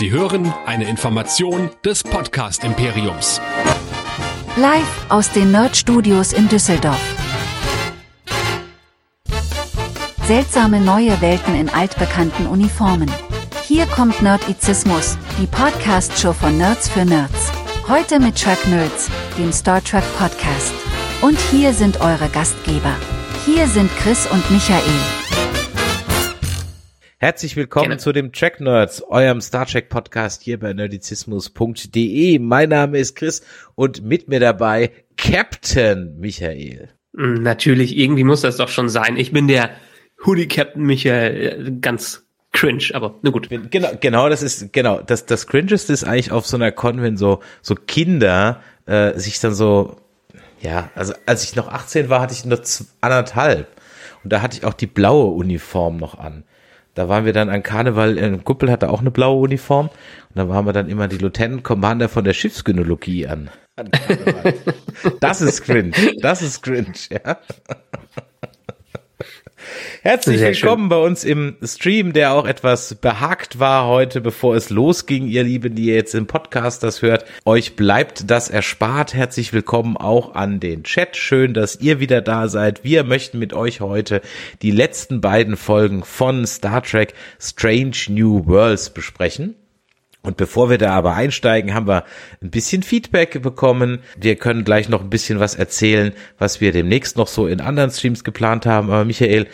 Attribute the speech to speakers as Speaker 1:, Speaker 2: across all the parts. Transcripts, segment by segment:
Speaker 1: Sie hören eine Information des Podcast Imperiums.
Speaker 2: Live aus den Nerd Studios in Düsseldorf. Seltsame neue Welten in altbekannten Uniformen. Hier kommt Nerdizismus, die Podcast-Show von Nerds für Nerds. Heute mit Truck Nerds, dem Star Trek Podcast. Und hier sind eure Gastgeber. Hier sind Chris und Michael.
Speaker 3: Herzlich willkommen
Speaker 4: Gerne.
Speaker 3: zu dem Track Nerds, eurem Star Trek Podcast hier bei nerdizismus.de. Mein Name ist Chris und mit mir dabei Captain Michael.
Speaker 4: Mm, Natürlich, irgendwie muss das doch schon sein. Ich bin der Hoodie Captain Michael, äh, ganz cringe, aber na gut.
Speaker 3: Genau, genau, das ist genau das das cringeste ist eigentlich auf so einer Con, wenn so so Kinder äh, sich dann so ja, also als ich noch 18 war, hatte ich nur anderthalb und da hatte ich auch die blaue Uniform noch an. Da waren wir dann an Karneval, äh, Kuppel hatte auch eine blaue Uniform und da waren wir dann immer die Lieutenant Commander von der Schiffsgynologie an. an das ist cringe, das ist cringe, ja. Herzlich
Speaker 4: Sehr
Speaker 3: willkommen bei uns im Stream, der auch etwas behagt war heute, bevor es losging, ihr Lieben, die ihr jetzt im Podcast das hört. Euch bleibt das erspart. Herzlich willkommen auch an den Chat. Schön, dass ihr wieder da seid. Wir möchten mit euch heute die letzten beiden Folgen von Star Trek Strange New Worlds besprechen. Und bevor wir da aber einsteigen, haben wir ein bisschen Feedback bekommen. Wir können gleich noch ein bisschen was erzählen, was wir demnächst noch so in anderen Streams geplant haben. Aber Michael,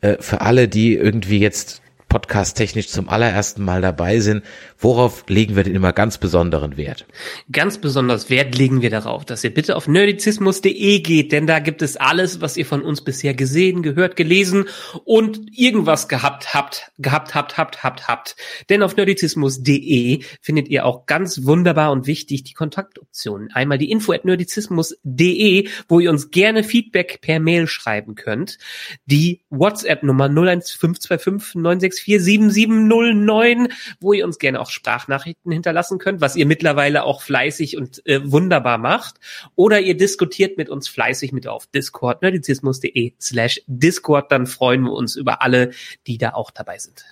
Speaker 3: äh, für alle, die irgendwie jetzt podcast-technisch zum allerersten Mal dabei sind, worauf legen wir denn immer ganz besonderen Wert?
Speaker 4: Ganz besonders Wert legen wir darauf, dass ihr bitte auf nerdizismus.de geht, denn da gibt es alles, was ihr von uns bisher gesehen, gehört, gelesen und irgendwas gehabt habt, gehabt habt, habt, habt, habt. Denn auf nerdizismus.de findet ihr auch ganz wunderbar und wichtig die Kontaktoptionen. Einmal die info at nerdizismus.de, wo ihr uns gerne Feedback per Mail schreiben könnt. Die WhatsApp-Nummer 01525 964 7709, wo ihr uns gerne auch Sprachnachrichten hinterlassen könnt, was ihr mittlerweile auch fleißig und äh, wunderbar macht. Oder ihr diskutiert mit uns fleißig mit auf Discord, nerdizismus.de slash Discord. Dann freuen wir uns über alle, die da auch dabei sind.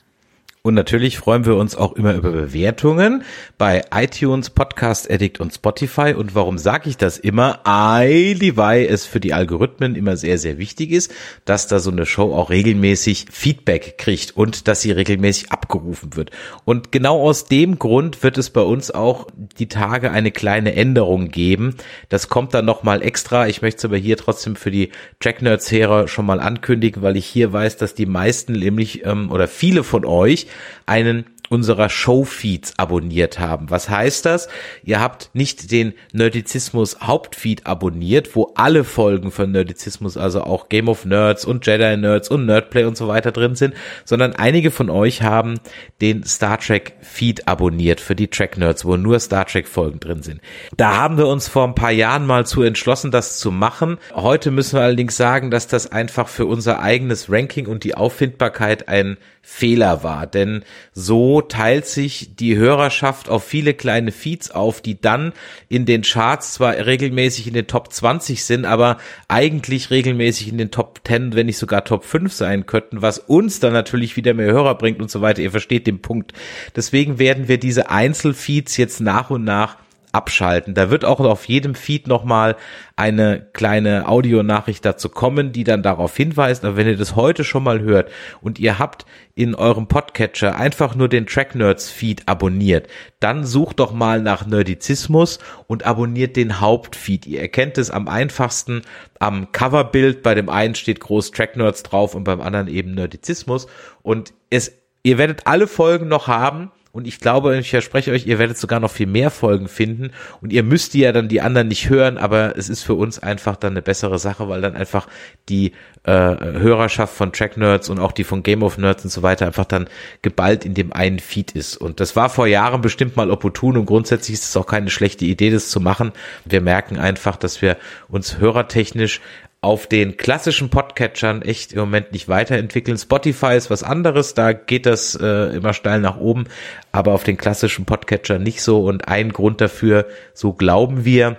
Speaker 3: Und natürlich freuen wir uns auch immer über Bewertungen bei iTunes, Podcast Addict und Spotify. Und warum sage ich das immer? Eili, weil es für die Algorithmen immer sehr, sehr wichtig ist, dass da so eine Show auch regelmäßig Feedback kriegt und dass sie regelmäßig abgerufen wird. Und genau aus dem Grund wird es bei uns auch die Tage eine kleine Änderung geben. Das kommt dann nochmal extra. Ich möchte es aber hier trotzdem für die Track Nerds Hörer schon mal ankündigen, weil ich hier weiß, dass die meisten nämlich ähm, oder viele von euch einen unserer Showfeeds abonniert haben. Was heißt das? Ihr habt nicht den Nerdizismus Hauptfeed abonniert, wo alle Folgen von Nerdizismus, also auch Game of Nerds und Jedi Nerds und Nerdplay und so weiter drin sind, sondern einige von euch haben den Star Trek Feed abonniert für die Track Nerds, wo nur Star Trek Folgen drin sind. Da haben wir uns vor ein paar Jahren mal zu entschlossen, das zu machen. Heute müssen wir allerdings sagen, dass das einfach für unser eigenes Ranking und die Auffindbarkeit ein Fehler war, denn so teilt sich die Hörerschaft auf viele kleine Feeds auf, die dann in den Charts zwar regelmäßig in den Top 20 sind, aber eigentlich regelmäßig in den Top 10, wenn nicht sogar Top 5 sein könnten, was uns dann natürlich wieder mehr Hörer bringt und so weiter. Ihr versteht den Punkt. Deswegen werden wir diese Einzelfeeds jetzt nach und nach abschalten. Da wird auch auf jedem Feed nochmal eine kleine Audionachricht dazu kommen, die dann darauf hinweist. Aber wenn ihr das heute schon mal hört und ihr habt in eurem Podcatcher einfach nur den Track Nerds Feed abonniert, dann sucht doch mal nach Nerdizismus und abonniert den Hauptfeed. Ihr erkennt es am einfachsten am Coverbild. Bei dem einen steht groß Track Nerds drauf und beim anderen eben Nerdizismus. Und es, ihr werdet alle Folgen noch haben. Und ich glaube, ich verspreche euch, ihr werdet sogar noch viel mehr Folgen finden. Und ihr müsst die ja dann die anderen nicht hören, aber es ist für uns einfach dann eine bessere Sache, weil dann einfach die äh, Hörerschaft von Track Nerds und auch die von Game of Nerds und so weiter einfach dann geballt in dem einen Feed ist. Und das war vor Jahren bestimmt mal opportun und grundsätzlich ist es auch keine schlechte Idee, das zu machen. Wir merken einfach, dass wir uns hörertechnisch auf den klassischen Podcatchern echt im Moment nicht weiterentwickeln. Spotify ist was anderes, da geht das äh, immer steil nach oben, aber auf den klassischen Podcatchern nicht so. Und ein Grund dafür, so glauben wir,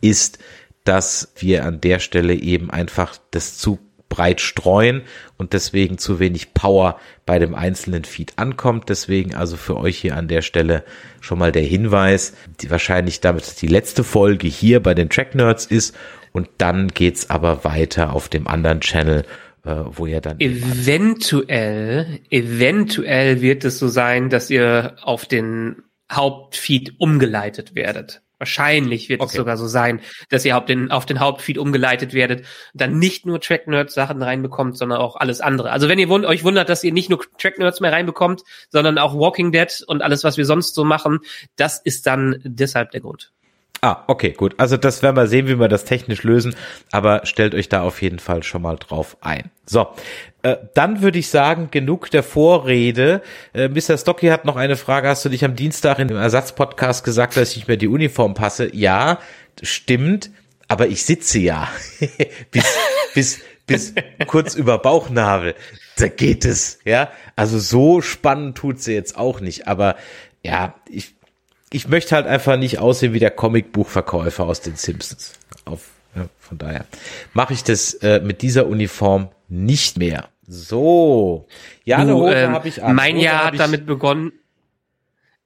Speaker 3: ist, dass wir an der Stelle eben einfach das zu breit streuen und deswegen zu wenig Power bei dem einzelnen Feed ankommt. Deswegen also für euch hier an der Stelle schon mal der Hinweis, die wahrscheinlich damit die letzte Folge hier bei den Track Nerds ist und dann geht's aber weiter auf dem anderen Channel äh, wo ihr dann
Speaker 4: eventuell eventuell wird es so sein, dass ihr auf den Hauptfeed umgeleitet werdet. Wahrscheinlich wird okay. es sogar so sein, dass ihr auf den, auf den Hauptfeed umgeleitet werdet, dann nicht nur Track Nerds Sachen reinbekommt, sondern auch alles andere. Also wenn ihr wund euch wundert, dass ihr nicht nur Track Nerds mehr reinbekommt, sondern auch Walking Dead und alles, was wir sonst so machen, das ist dann deshalb der Grund.
Speaker 3: Ah, okay, gut. Also das werden wir sehen, wie wir das technisch lösen, aber stellt euch da auf jeden Fall schon mal drauf ein. So, äh, dann würde ich sagen, genug der Vorrede. Äh, Mr. Stocky hat noch eine Frage. Hast du dich am Dienstag in dem Ersatzpodcast gesagt, dass ich nicht mehr die Uniform passe? Ja, stimmt, aber ich sitze ja bis, bis, bis kurz über Bauchnabel. Da geht es, ja. Also so spannend tut sie jetzt auch nicht, aber ja, ich ich möchte halt einfach nicht aussehen wie der Comicbuchverkäufer aus den Simpsons. Auf, ja, von daher mache ich das äh, mit dieser Uniform nicht mehr. So,
Speaker 4: ja, du, ähm, habe ich. An. Mein Jahr hat damit begonnen.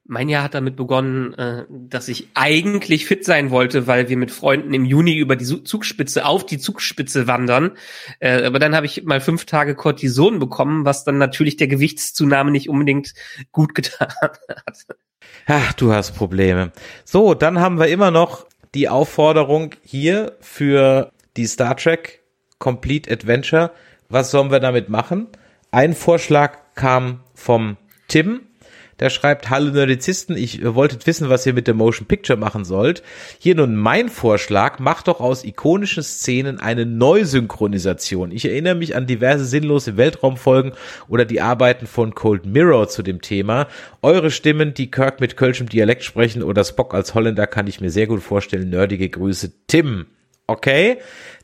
Speaker 4: Mein Jahr hat damit begonnen, äh, dass ich eigentlich fit sein wollte, weil wir mit Freunden im Juni über die Zugspitze auf die Zugspitze wandern. Äh, aber dann habe ich mal fünf Tage Cortison bekommen, was dann natürlich der Gewichtszunahme nicht unbedingt gut getan hat.
Speaker 3: Ach, du hast Probleme. So, dann haben wir immer noch die Aufforderung hier für die Star Trek Complete Adventure. Was sollen wir damit machen? Ein Vorschlag kam vom Tim der schreibt, hallo Nerdizisten, ich wolltet wissen, was ihr mit der Motion Picture machen sollt. Hier nun mein Vorschlag, macht doch aus ikonischen Szenen eine Neusynchronisation. Ich erinnere mich an diverse sinnlose Weltraumfolgen oder die Arbeiten von Cold Mirror zu dem Thema. Eure Stimmen, die Kirk mit kölschem Dialekt sprechen oder Spock als Holländer, kann ich mir sehr gut vorstellen. Nerdige Grüße, Tim. Okay,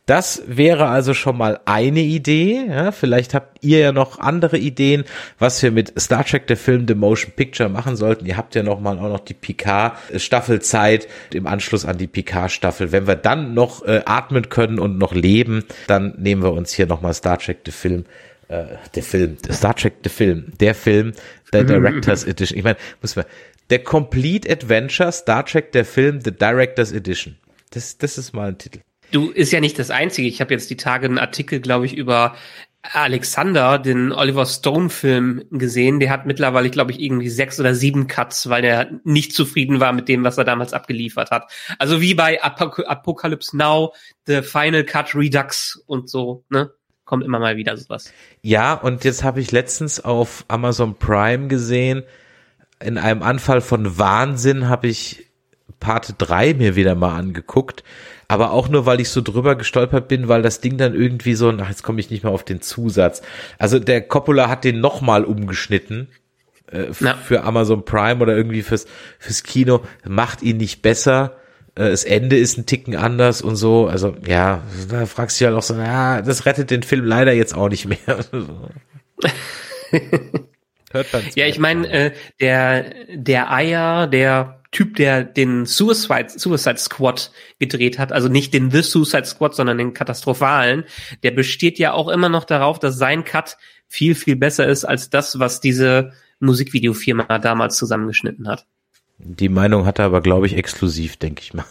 Speaker 3: das wäre also schon mal eine Idee. Ja, vielleicht habt ihr ja noch andere Ideen, was wir mit Star Trek, der Film, The Motion Picture machen sollten. Ihr habt ja noch mal auch noch die Picard-Staffelzeit im Anschluss an die Picard-Staffel. Wenn wir dann noch äh, atmen können und noch leben, dann nehmen wir uns hier noch mal Star Trek, der Film, äh, der Film, Star Trek, der Film, der Film, der Director's Edition. Ich meine, muss man, der Complete Adventure Star Trek, der Film, The Director's Edition. Das, das ist mal ein Titel.
Speaker 4: Du ist ja nicht das Einzige. Ich habe jetzt die Tage einen Artikel, glaube ich, über Alexander, den Oliver Stone-Film gesehen. Der hat mittlerweile, glaube ich, irgendwie sechs oder sieben Cuts, weil er nicht zufrieden war mit dem, was er damals abgeliefert hat. Also wie bei Apok Apocalypse Now, The Final Cut Redux und so, ne? Kommt immer mal wieder sowas.
Speaker 3: Ja, und jetzt habe ich letztens auf Amazon Prime gesehen, in einem Anfall von Wahnsinn habe ich Part 3 mir wieder mal angeguckt aber auch nur, weil ich so drüber gestolpert bin, weil das Ding dann irgendwie so, ach, jetzt komme ich nicht mehr auf den Zusatz. Also der Coppola hat den nochmal umgeschnitten äh, ja. für Amazon Prime oder irgendwie fürs, fürs Kino, macht ihn nicht besser. Äh, das Ende ist ein Ticken anders und so. Also ja, da fragst du dich halt auch so, ja, das rettet den Film leider jetzt auch nicht mehr.
Speaker 4: Hört man ja, ich meine, äh, der der Eier, der Typ, der den Suicide, Suicide Squad gedreht hat, also nicht den The Suicide Squad, sondern den katastrophalen, der besteht ja auch immer noch darauf, dass sein Cut viel, viel besser ist als das, was diese Musikvideofirma damals zusammengeschnitten hat.
Speaker 3: Die Meinung hat er aber, glaube ich, exklusiv, denke ich mal.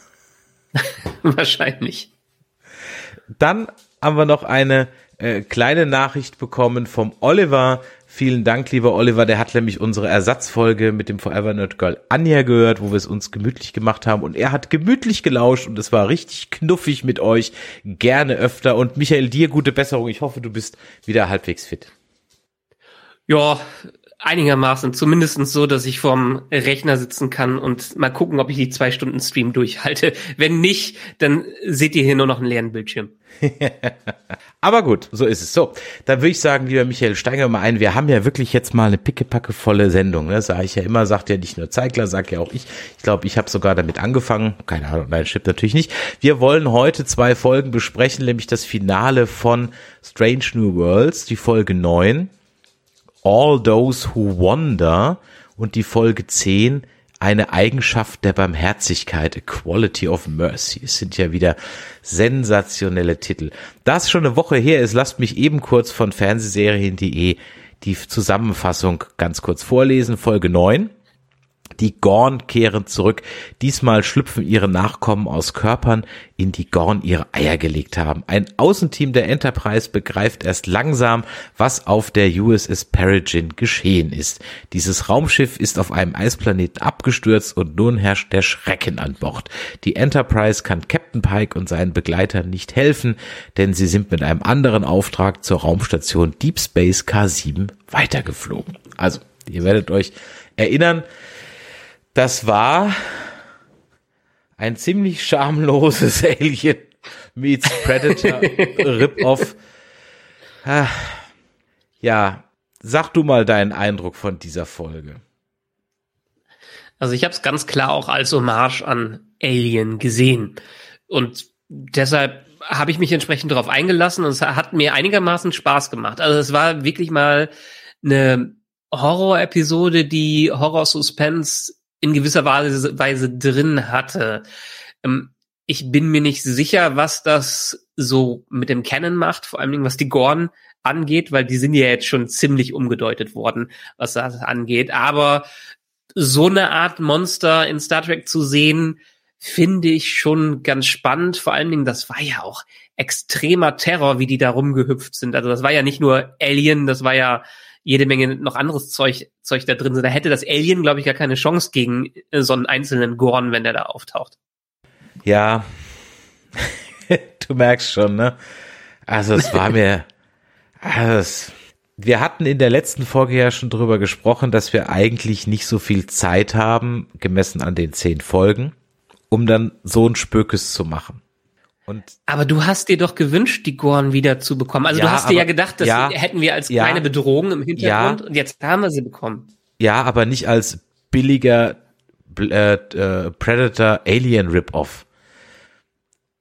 Speaker 4: Wahrscheinlich.
Speaker 3: Dann haben wir noch eine äh, kleine Nachricht bekommen vom Oliver, Vielen Dank, lieber Oliver. Der hat nämlich unsere Ersatzfolge mit dem Forever Nerd Girl Anja gehört, wo wir es uns gemütlich gemacht haben. Und er hat gemütlich gelauscht und es war richtig knuffig mit euch. Gerne öfter. Und Michael, dir gute Besserung. Ich hoffe, du bist wieder halbwegs fit.
Speaker 4: Ja, einigermaßen. Zumindestens so, dass ich vorm Rechner sitzen kann und mal gucken, ob ich die zwei Stunden Stream durchhalte. Wenn nicht, dann seht ihr hier nur noch einen leeren Bildschirm.
Speaker 3: Aber gut, so ist es. So, dann würde ich sagen, lieber Michael, steigen wir mal ein. Wir haben ja wirklich jetzt mal eine pickepackevolle Sendung. Ne? Sage ich ja immer, sagt ja nicht nur Zeigler, sagt ja auch ich. Ich glaube, ich habe sogar damit angefangen. Keine Ahnung, nein, stimmt natürlich nicht. Wir wollen heute zwei Folgen besprechen, nämlich das Finale von Strange New Worlds, die Folge 9, All Those Who Wonder und die Folge 10, eine Eigenschaft der Barmherzigkeit, a quality of mercy. Es sind ja wieder sensationelle Titel. Da es schon eine Woche her ist, lasst mich eben kurz von Fernsehserien.de die Zusammenfassung ganz kurz vorlesen. Folge 9. Die Gorn kehren zurück. Diesmal schlüpfen ihre Nachkommen aus Körpern, in die Gorn ihre Eier gelegt haben. Ein Außenteam der Enterprise begreift erst langsam, was auf der USS Peregrine geschehen ist. Dieses Raumschiff ist auf einem Eisplaneten abgestürzt und nun herrscht der Schrecken an Bord. Die Enterprise kann Captain Pike und seinen Begleitern nicht helfen, denn sie sind mit einem anderen Auftrag zur Raumstation Deep Space K7 weitergeflogen. Also, ihr werdet euch erinnern, das war ein ziemlich schamloses Alien meets Predator Rip-Off. Ah, ja, sag du mal deinen Eindruck von dieser Folge.
Speaker 4: Also ich habe es ganz klar auch als Hommage an Alien gesehen und deshalb habe ich mich entsprechend darauf eingelassen und es hat mir einigermaßen Spaß gemacht. Also es war wirklich mal eine Horror-Episode, die Horror-Suspense in gewisser Weise, Weise drin hatte. Ähm, ich bin mir nicht sicher, was das so mit dem Canon macht, vor allen Dingen was die Gorn angeht, weil die sind ja jetzt schon ziemlich umgedeutet worden, was das angeht. Aber so eine Art Monster in Star Trek zu sehen, finde ich schon ganz spannend. Vor allen Dingen, das war ja auch extremer Terror, wie die da rumgehüpft sind. Also das war ja nicht nur Alien, das war ja jede Menge noch anderes Zeug, Zeug da drin sind. Da hätte das Alien, glaube ich, gar keine Chance gegen äh, so einen einzelnen Gorn, wenn der da auftaucht.
Speaker 3: Ja, du merkst schon, ne? Also es war mir, also wir hatten in der letzten Folge ja schon drüber gesprochen, dass wir eigentlich nicht so viel Zeit haben, gemessen an den zehn Folgen, um dann so ein Spökes zu machen.
Speaker 4: Und aber du hast dir doch gewünscht, die Gorn wieder zu bekommen. Also ja, du hast aber, dir ja gedacht, das ja, hätten wir als kleine Bedrohung im Hintergrund und jetzt haben wir sie bekommen.
Speaker 3: Ja, aber nicht als billiger äh, äh, Predator Alien Rip-Off.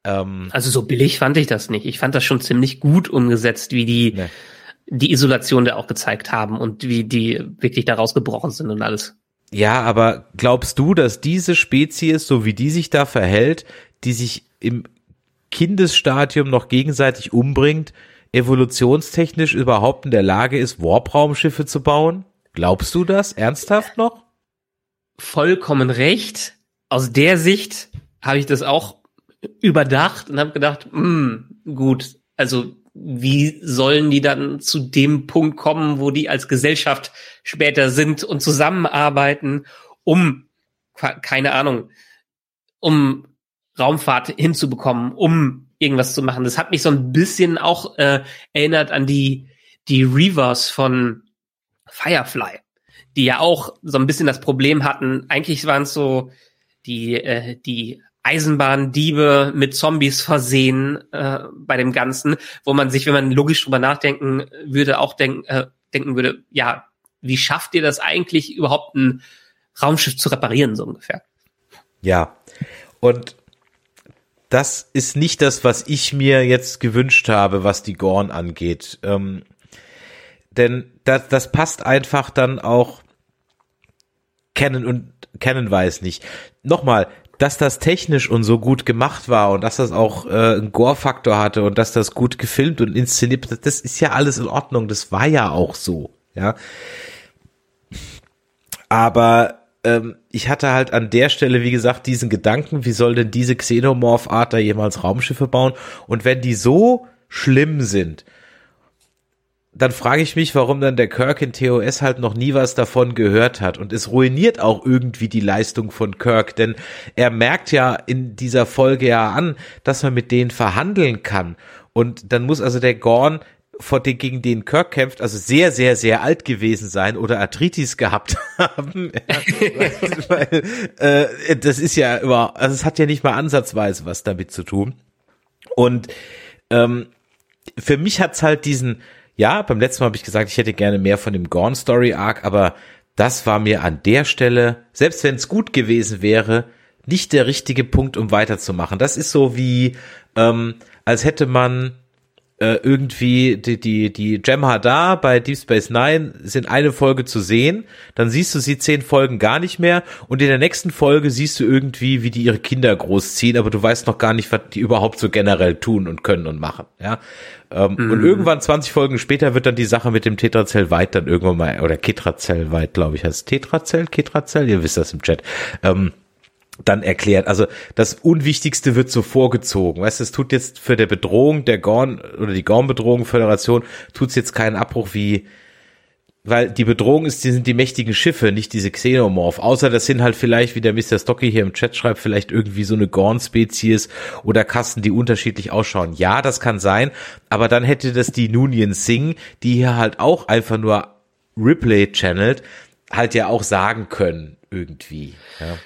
Speaker 4: Ähm, also so billig fand ich das nicht. Ich fand das schon ziemlich gut umgesetzt, wie die ne. die Isolation da auch gezeigt haben und wie die wirklich da rausgebrochen sind und alles.
Speaker 3: Ja, aber glaubst du, dass diese Spezies, so wie die sich da verhält, die sich im Kindesstadium noch gegenseitig umbringt, evolutionstechnisch überhaupt in der Lage ist, Warp-Raumschiffe zu bauen? Glaubst du das ernsthaft noch?
Speaker 4: Vollkommen recht. Aus der Sicht habe ich das auch überdacht und habe gedacht, mh, hm, gut, also wie sollen die dann zu dem Punkt kommen, wo die als Gesellschaft später sind und zusammenarbeiten, um, keine Ahnung, um Raumfahrt hinzubekommen, um irgendwas zu machen. Das hat mich so ein bisschen auch äh, erinnert an die, die Reavers von Firefly, die ja auch so ein bisschen das Problem hatten. Eigentlich waren es so die, äh, die Eisenbahndiebe mit Zombies versehen äh, bei dem Ganzen, wo man sich, wenn man logisch drüber nachdenken würde, auch denk, äh, denken würde, ja, wie schafft ihr das eigentlich überhaupt ein Raumschiff zu reparieren, so ungefähr?
Speaker 3: Ja. Und das ist nicht das, was ich mir jetzt gewünscht habe, was die Gorn angeht. Ähm, denn das, das passt einfach dann auch kennen und kennen weiß nicht. Nochmal, dass das technisch und so gut gemacht war und dass das auch äh, einen Gore-Faktor hatte und dass das gut gefilmt und inszeniert, das ist ja alles in Ordnung. Das war ja auch so, ja. Aber ähm, ich hatte halt an der Stelle, wie gesagt, diesen Gedanken, wie soll denn diese Xenomorph-Art da jemals Raumschiffe bauen? Und wenn die so schlimm sind, dann frage ich mich, warum dann der Kirk in TOS halt noch nie was davon gehört hat. Und es ruiniert auch irgendwie die Leistung von Kirk, denn er merkt ja in dieser Folge ja an, dass man mit denen verhandeln kann. Und dann muss also der Gorn vor den, gegen den Kirk kämpft, also sehr, sehr, sehr alt gewesen sein oder Arthritis gehabt haben. Weil, äh, das ist ja über, also es hat ja nicht mal ansatzweise was damit zu tun. Und ähm, für mich hat's halt diesen, ja, beim letzten Mal habe ich gesagt, ich hätte gerne mehr von dem Gorn Story Arc, aber das war mir an der Stelle, selbst wenn es gut gewesen wäre, nicht der richtige Punkt, um weiterzumachen. Das ist so wie, ähm, als hätte man äh, irgendwie die, die, die Jem'Hadar bei Deep Space Nine sind eine Folge zu sehen, dann siehst du sie zehn Folgen gar nicht mehr. Und in der nächsten Folge siehst du irgendwie, wie die ihre Kinder großziehen, aber du weißt noch gar nicht, was die überhaupt so generell tun und können und machen, ja. Ähm, mhm. Und irgendwann 20 Folgen später wird dann die Sache mit dem Tetrazell weit dann irgendwann mal, oder Ketrazell weit, glaube ich, heißt Tetrazell, Ketrazell, ihr wisst das im Chat, ähm, dann erklärt. Also das Unwichtigste wird so vorgezogen. Weißt du, es tut jetzt für der Bedrohung der Gorn oder die Gorn-Bedrohung Föderation tut es jetzt keinen Abbruch wie weil die Bedrohung ist, die sind die mächtigen Schiffe, nicht diese Xenomorph. Außer das sind halt vielleicht, wie der Mr. Stocky hier im Chat schreibt, vielleicht irgendwie so eine Gorn-Spezies oder Kasten, die unterschiedlich ausschauen. Ja, das kann sein, aber dann hätte das die Nunien Singh, die hier halt auch einfach nur Ripley channelt, halt ja auch sagen können, irgendwie. Ja.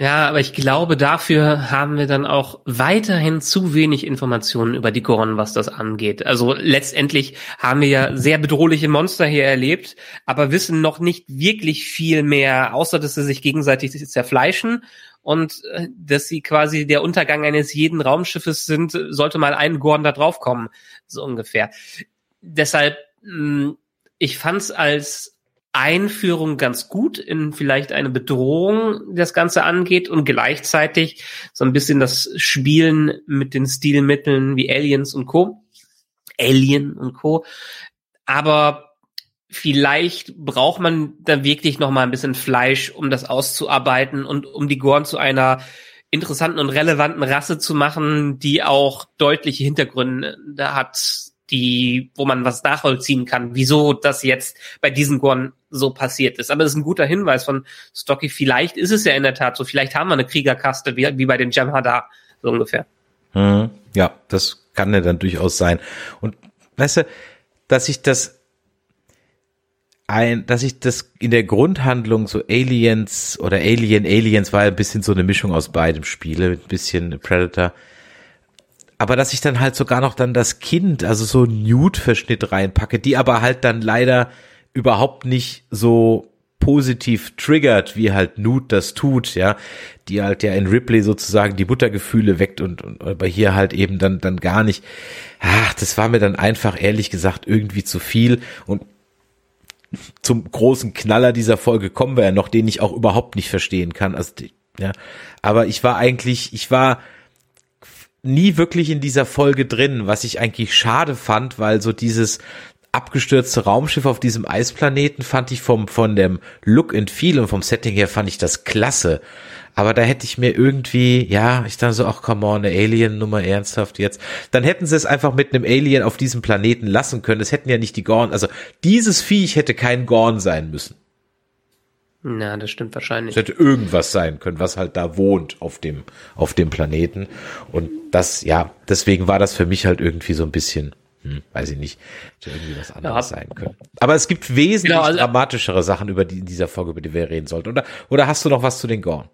Speaker 4: Ja, aber ich glaube, dafür haben wir dann auch weiterhin zu wenig Informationen über die Gorn, was das angeht. Also letztendlich haben wir ja sehr bedrohliche Monster hier erlebt, aber wissen noch nicht wirklich viel mehr, außer dass sie sich gegenseitig zerfleischen und äh, dass sie quasi der Untergang eines jeden Raumschiffes sind, sollte mal ein Gorn da draufkommen, so ungefähr. Deshalb, hm, ich fand's als Einführung ganz gut in vielleicht eine Bedrohung, die das Ganze angeht und gleichzeitig so ein bisschen das Spielen mit den Stilmitteln wie Aliens und Co. Alien und Co. Aber vielleicht braucht man da wirklich noch mal ein bisschen Fleisch, um das auszuarbeiten und um die Gorn zu einer interessanten und relevanten Rasse zu machen, die auch deutliche Hintergründe hat, die, wo man was nachvollziehen kann, wieso das jetzt bei diesen Gorn so passiert ist. Aber das ist ein guter Hinweis von Stocky. Vielleicht ist es ja in der Tat so. Vielleicht haben wir eine Kriegerkaste wie, wie bei den Jem'Hadar, so ungefähr.
Speaker 3: Mhm. Ja, das kann ja dann durchaus sein. Und weißt du, dass ich das ein, dass ich das in der Grundhandlung so Aliens oder Alien, Aliens war ein bisschen so eine Mischung aus beidem Spiele, ein bisschen Predator, aber dass ich dann halt sogar noch dann das Kind, also so Nude-Verschnitt reinpacke, die aber halt dann leider überhaupt nicht so positiv triggert, wie halt Nude das tut, ja, die halt ja in Ripley sozusagen die Muttergefühle weckt und, und aber hier halt eben dann dann gar nicht. Ach, das war mir dann einfach ehrlich gesagt irgendwie zu viel und zum großen Knaller dieser Folge kommen wir ja noch, den ich auch überhaupt nicht verstehen kann. Also ja, aber ich war eigentlich, ich war nie wirklich in dieser Folge drin, was ich eigentlich schade fand, weil so dieses abgestürzte Raumschiff auf diesem Eisplaneten fand ich vom von dem Look and Feel und vom Setting her fand ich das klasse. Aber da hätte ich mir irgendwie, ja, ich dachte so, ach come on, eine Alien-Nummer ernsthaft jetzt. Dann hätten sie es einfach mit einem Alien auf diesem Planeten lassen können. Es hätten ja nicht die Gorn, also dieses Viech hätte kein Gorn sein müssen.
Speaker 4: Na, das stimmt wahrscheinlich.
Speaker 3: Es hätte irgendwas sein können, was halt da wohnt auf dem, auf dem Planeten. Und das, ja, deswegen war das für mich halt irgendwie so ein bisschen, hm, weiß ich nicht, hätte irgendwie was anderes ja. sein können. Aber es gibt wesentlich genau, also, dramatischere Sachen über die, in dieser Folge, über die wir reden sollten. Oder, oder hast du noch was zu den Gorn?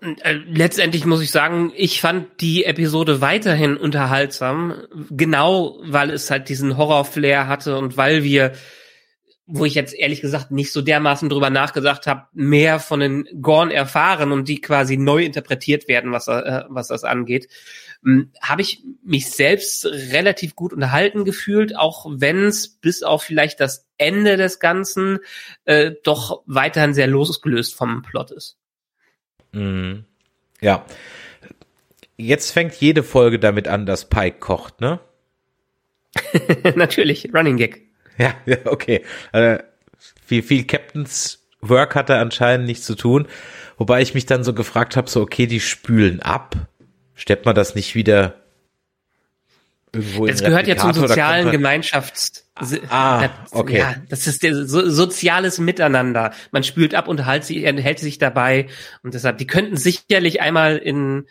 Speaker 4: Äh, letztendlich muss ich sagen, ich fand die Episode weiterhin unterhaltsam, genau weil es halt diesen Horror-Flair hatte und weil wir wo ich jetzt ehrlich gesagt nicht so dermaßen drüber nachgedacht habe, mehr von den Gorn erfahren und die quasi neu interpretiert werden, was, äh, was das angeht, hm, habe ich mich selbst relativ gut unterhalten gefühlt, auch wenn es bis auf vielleicht das Ende des Ganzen äh, doch weiterhin sehr losgelöst vom Plot ist.
Speaker 3: Mhm. Ja. Jetzt fängt jede Folge damit an, dass Pike kocht, ne?
Speaker 4: Natürlich, Running Gag.
Speaker 3: Ja, ja okay. Äh, viel, viel Captain's Work hat er anscheinend nichts zu tun. Wobei ich mich dann so gefragt habe, so okay, die spülen ab. Stellt man das nicht wieder
Speaker 4: irgendwo Das gehört ja zum sozialen Gemeinschafts...
Speaker 3: Ah, okay. Ja,
Speaker 4: das ist der so, soziales Miteinander. Man spült ab und hält sich, hält sich dabei. Und deshalb, die könnten sicherlich einmal in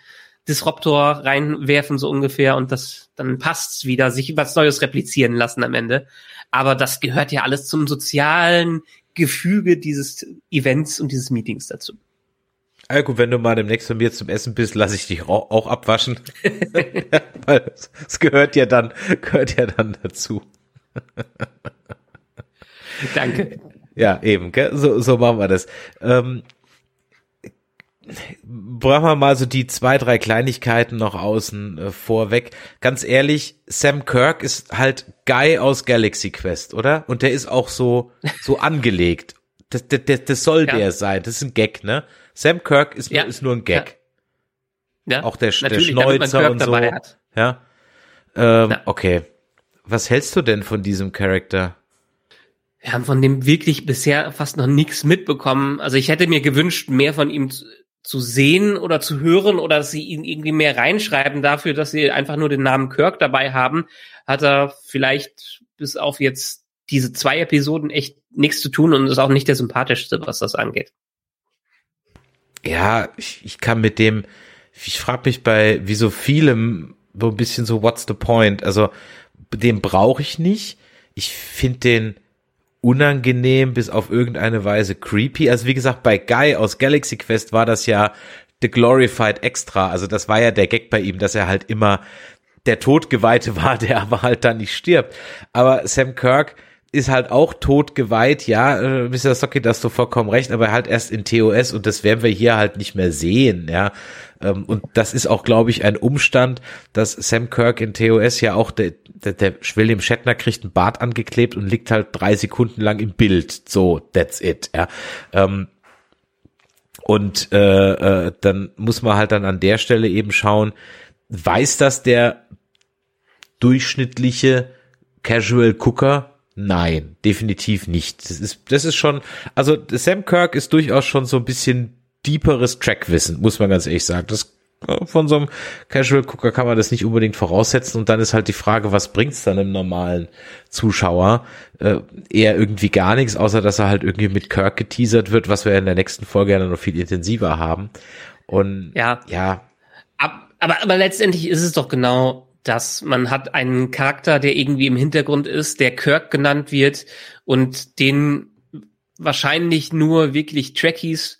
Speaker 4: Disruptor reinwerfen, so ungefähr, und das, dann passt's wieder, sich was Neues replizieren lassen am Ende. Aber das gehört ja alles zum sozialen Gefüge dieses Events und dieses Meetings dazu.
Speaker 3: Ja, gut, wenn du mal demnächst bei mir zum Essen bist, lasse ich dich auch abwaschen. Weil es gehört ja dann, gehört ja dann dazu.
Speaker 4: Danke.
Speaker 3: Ja, eben, gell? So, so machen wir das. Ähm, brauchen wir mal so die zwei, drei Kleinigkeiten noch außen äh, vorweg. Ganz ehrlich, Sam Kirk ist halt Guy aus Galaxy Quest, oder? Und der ist auch so, so angelegt. Das, das, das, das soll ja. der sein. Das ist ein Gag, ne? Sam Kirk ist, ja. ist nur ein Gag. Ja. ja. Auch der, der Schnäuzer und so. Hat. Ja. Ähm, Okay. Was hältst du denn von diesem Charakter?
Speaker 4: Wir haben von dem wirklich bisher fast noch nichts mitbekommen. Also ich hätte mir gewünscht, mehr von ihm zu, sehen oder zu hören oder dass sie ihn irgendwie mehr reinschreiben dafür, dass sie einfach nur den Namen Kirk dabei haben. Hat er vielleicht bis auf jetzt diese zwei Episoden echt nichts zu tun und ist auch nicht der sympathischste, was das angeht.
Speaker 3: Ja, ich, ich kann mit dem, ich frage mich bei wie so vielem so ein bisschen so, what's the point? Also, den brauche ich nicht. Ich finde den unangenehm bis auf irgendeine Weise creepy. Also wie gesagt, bei Guy aus Galaxy Quest war das ja The Glorified Extra. Also das war ja der Gag bei ihm, dass er halt immer der Todgeweihte war, der aber halt dann nicht stirbt. Aber Sam Kirk ist halt auch tot geweiht, ja, äh, Mr. Socky, da hast du vollkommen recht, aber halt erst in TOS und das werden wir hier halt nicht mehr sehen, ja. Ähm, und das ist auch, glaube ich, ein Umstand, dass Sam Kirk in TOS ja auch, der, der, der William Shatner kriegt einen Bart angeklebt und liegt halt drei Sekunden lang im Bild. So, that's it, ja. Ähm, und äh, äh, dann muss man halt dann an der Stelle eben schauen, weiß das der durchschnittliche Casual Cooker? Nein, definitiv nicht. Das ist, das ist schon, also Sam Kirk ist durchaus schon so ein bisschen deeperes Trackwissen, muss man ganz ehrlich sagen. Das von so einem Casual Gucker kann man das nicht unbedingt voraussetzen und dann ist halt die Frage, was bringt's dann im normalen Zuschauer? Äh, eher irgendwie gar nichts, außer dass er halt irgendwie mit Kirk geteasert wird, was wir in der nächsten Folge ja noch viel intensiver haben. Und ja, ja.
Speaker 4: Ab, aber, aber letztendlich ist es doch genau das. Man hat einen Charakter, der irgendwie im Hintergrund ist, der Kirk genannt wird und den wahrscheinlich nur wirklich Trekkies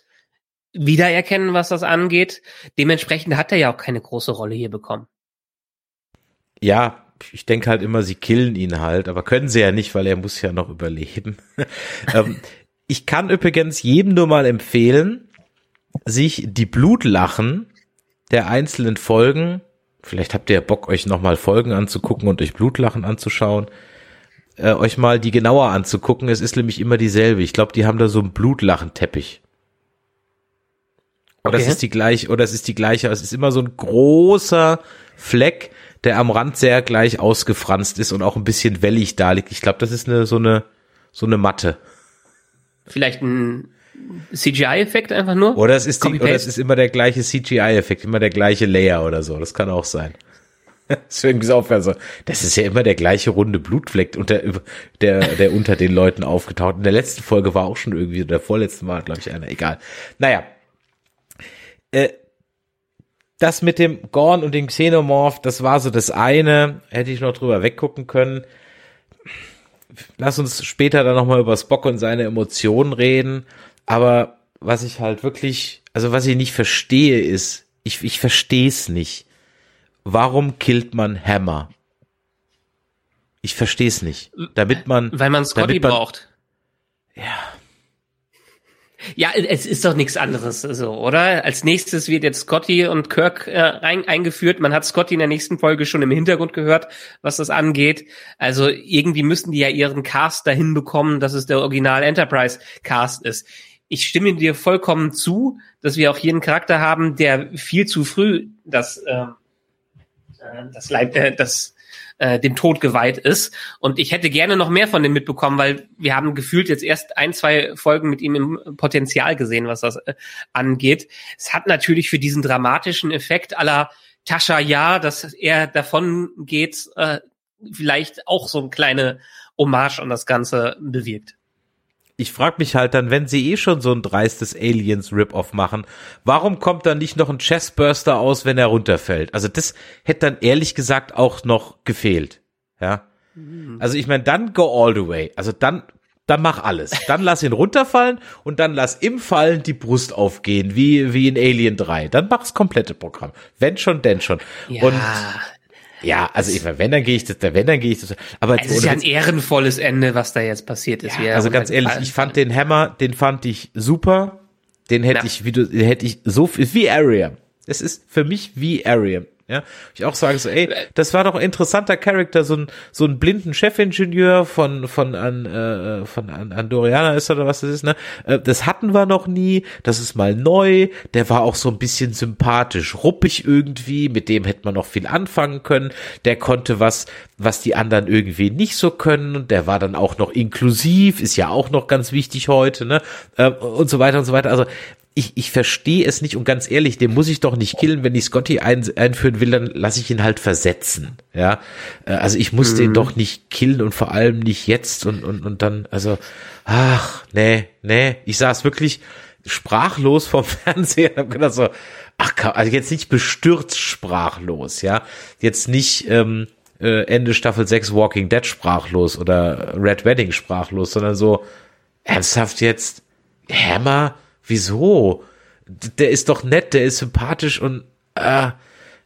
Speaker 4: wiedererkennen, was das angeht. Dementsprechend hat er ja auch keine große Rolle hier bekommen.
Speaker 3: Ja, ich denke halt immer, sie killen ihn halt, aber können sie ja nicht, weil er muss ja noch überleben. ähm, ich kann übrigens jedem nur mal empfehlen, sich die Blutlachen der einzelnen Folgen, vielleicht habt ihr Bock, euch nochmal Folgen anzugucken und euch Blutlachen anzuschauen, äh, euch mal die genauer anzugucken. Es ist nämlich immer dieselbe. Ich glaube, die haben da so einen Blutlachenteppich. Oder okay. es ist die gleiche, oder es ist die gleiche, es ist immer so ein großer Fleck, der am Rand sehr gleich ausgefranst ist und auch ein bisschen wellig da liegt. Ich glaube, das ist eine so eine so eine Matte.
Speaker 4: Vielleicht ein CGI-Effekt einfach nur?
Speaker 3: Oder es ist die, oder es ist immer der gleiche CGI-Effekt, immer der gleiche Layer oder so. Das kann auch sein. Deswegen ist auch so. Das ist ja immer der gleiche runde Blutfleck unter, der, der unter den Leuten aufgetaucht. In der letzten Folge war auch schon irgendwie, der vorletzten war, glaube ich, einer. Egal. Naja, äh, das mit dem Gorn und dem Xenomorph, das war so das eine. Hätte ich noch drüber weggucken können. Lass uns später dann nochmal über Spock und seine Emotionen reden. Aber was ich halt wirklich, also was ich nicht verstehe ist, ich, ich verstehe es nicht. Warum killt man Hammer? Ich verstehe es nicht. Damit man.
Speaker 4: Weil man Scotty man, braucht.
Speaker 3: Ja.
Speaker 4: Ja, es ist doch nichts anderes, so, oder? Als nächstes wird jetzt Scotty und Kirk äh, rein, eingeführt. Man hat Scotty in der nächsten Folge schon im Hintergrund gehört, was das angeht. Also irgendwie müssen die ja ihren Cast dahin bekommen, dass es der Original Enterprise Cast ist. Ich stimme dir vollkommen zu, dass wir auch hier einen Charakter haben, der viel zu früh das, ähm, äh, das, Leib, äh, das äh, dem Tod geweiht ist. Und ich hätte gerne noch mehr von dem mitbekommen, weil wir haben gefühlt jetzt erst ein, zwei Folgen mit ihm im Potenzial gesehen, was das äh, angeht. Es hat natürlich für diesen dramatischen Effekt aller Tascha ja, dass er davon geht, äh, vielleicht auch so eine kleine Hommage an das Ganze bewirkt
Speaker 3: ich frage mich halt dann, wenn sie eh schon so ein dreistes Aliens-Rip-Off machen, warum kommt dann nicht noch ein Chestburster aus, wenn er runterfällt? Also das hätte dann ehrlich gesagt auch noch gefehlt. Ja. Mhm. Also ich meine, dann go all the way. Also dann, dann mach alles. Dann lass ihn runterfallen und dann lass im Fallen die Brust aufgehen, wie, wie in Alien 3. Dann mach's komplette Programm. Wenn schon, denn schon. Ja. Und ja, also ich, wenn, dann gehe ich das, wenn, dann gehe ich das. Aber
Speaker 4: es ist ja ein ehrenvolles Ende, was da jetzt passiert ist.
Speaker 3: Ja, also ganz ehrlich, ich fand den Hammer, den fand ich super. Den hätte
Speaker 4: Na.
Speaker 3: ich, wie du, den hätte ich so viel, wie Ariam. Es ist für mich wie Ariam. Ja, ich auch sage so, ey, das war doch ein interessanter Charakter, so ein so ein blinden Chefingenieur von von an äh, von an Andoriana ist oder was das ist, ne? Äh, Das hatten wir noch nie. Das ist mal neu. Der war auch so ein bisschen sympathisch, ruppig irgendwie. Mit dem hätte man noch viel anfangen können. Der konnte was, was die anderen irgendwie nicht so können. Und der war dann auch noch inklusiv, ist ja auch noch ganz wichtig heute, ne? Äh, Und so weiter und so weiter. Also ich, ich verstehe es nicht und ganz ehrlich, den muss ich doch nicht killen, wenn ich Scotty ein, einführen will, dann lasse ich ihn halt versetzen. Ja, Äh, also ich muss den doch nicht killen und vor allem nicht jetzt und und und dann, also ach nee nee, ich saß wirklich sprachlos vom Fernseher und hab gedacht so, ach also jetzt nicht bestürzt sprachlos, ja, jetzt nicht ähm, äh, Ende Staffel 6 Walking Dead sprachlos oder Red Wedding sprachlos, sondern so ernsthaft jetzt Hammer wieso? Der ist doch nett, der ist sympathisch und äh,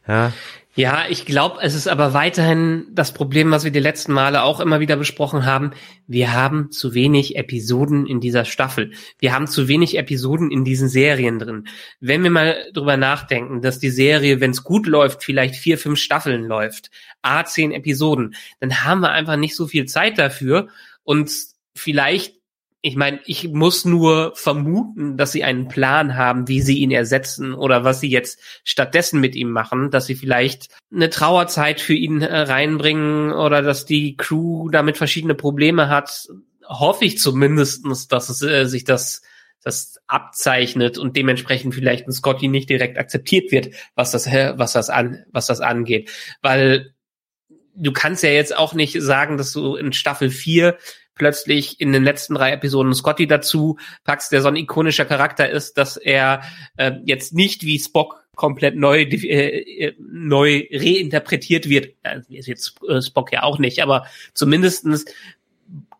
Speaker 3: ja.
Speaker 4: Ja, ich glaube, es ist aber weiterhin das Problem, was wir die letzten Male auch immer wieder besprochen haben. Wir haben zu wenig Episoden in dieser Staffel. Wir haben zu wenig Episoden in diesen Serien drin. Wenn wir mal drüber nachdenken, dass die Serie, wenn es gut läuft, vielleicht vier, fünf Staffeln läuft, a zehn Episoden, dann haben wir einfach nicht so viel Zeit dafür und vielleicht ich meine, ich muss nur vermuten, dass sie einen Plan haben, wie sie ihn ersetzen oder was sie jetzt stattdessen mit ihm machen, dass sie vielleicht eine Trauerzeit für ihn äh, reinbringen oder dass die Crew damit verschiedene Probleme hat. Hoffe ich zumindestens, dass es äh, sich das das abzeichnet und dementsprechend vielleicht ein Scotty nicht direkt akzeptiert wird, was das was das an was das angeht, weil du kannst ja jetzt auch nicht sagen, dass du in Staffel 4 plötzlich in den letzten drei Episoden Scotty dazu packst, der so ein ikonischer Charakter ist, dass er äh, jetzt nicht wie Spock komplett neu äh, äh, neu reinterpretiert wird. Äh, ist jetzt äh, Spock ja auch nicht, aber zumindestens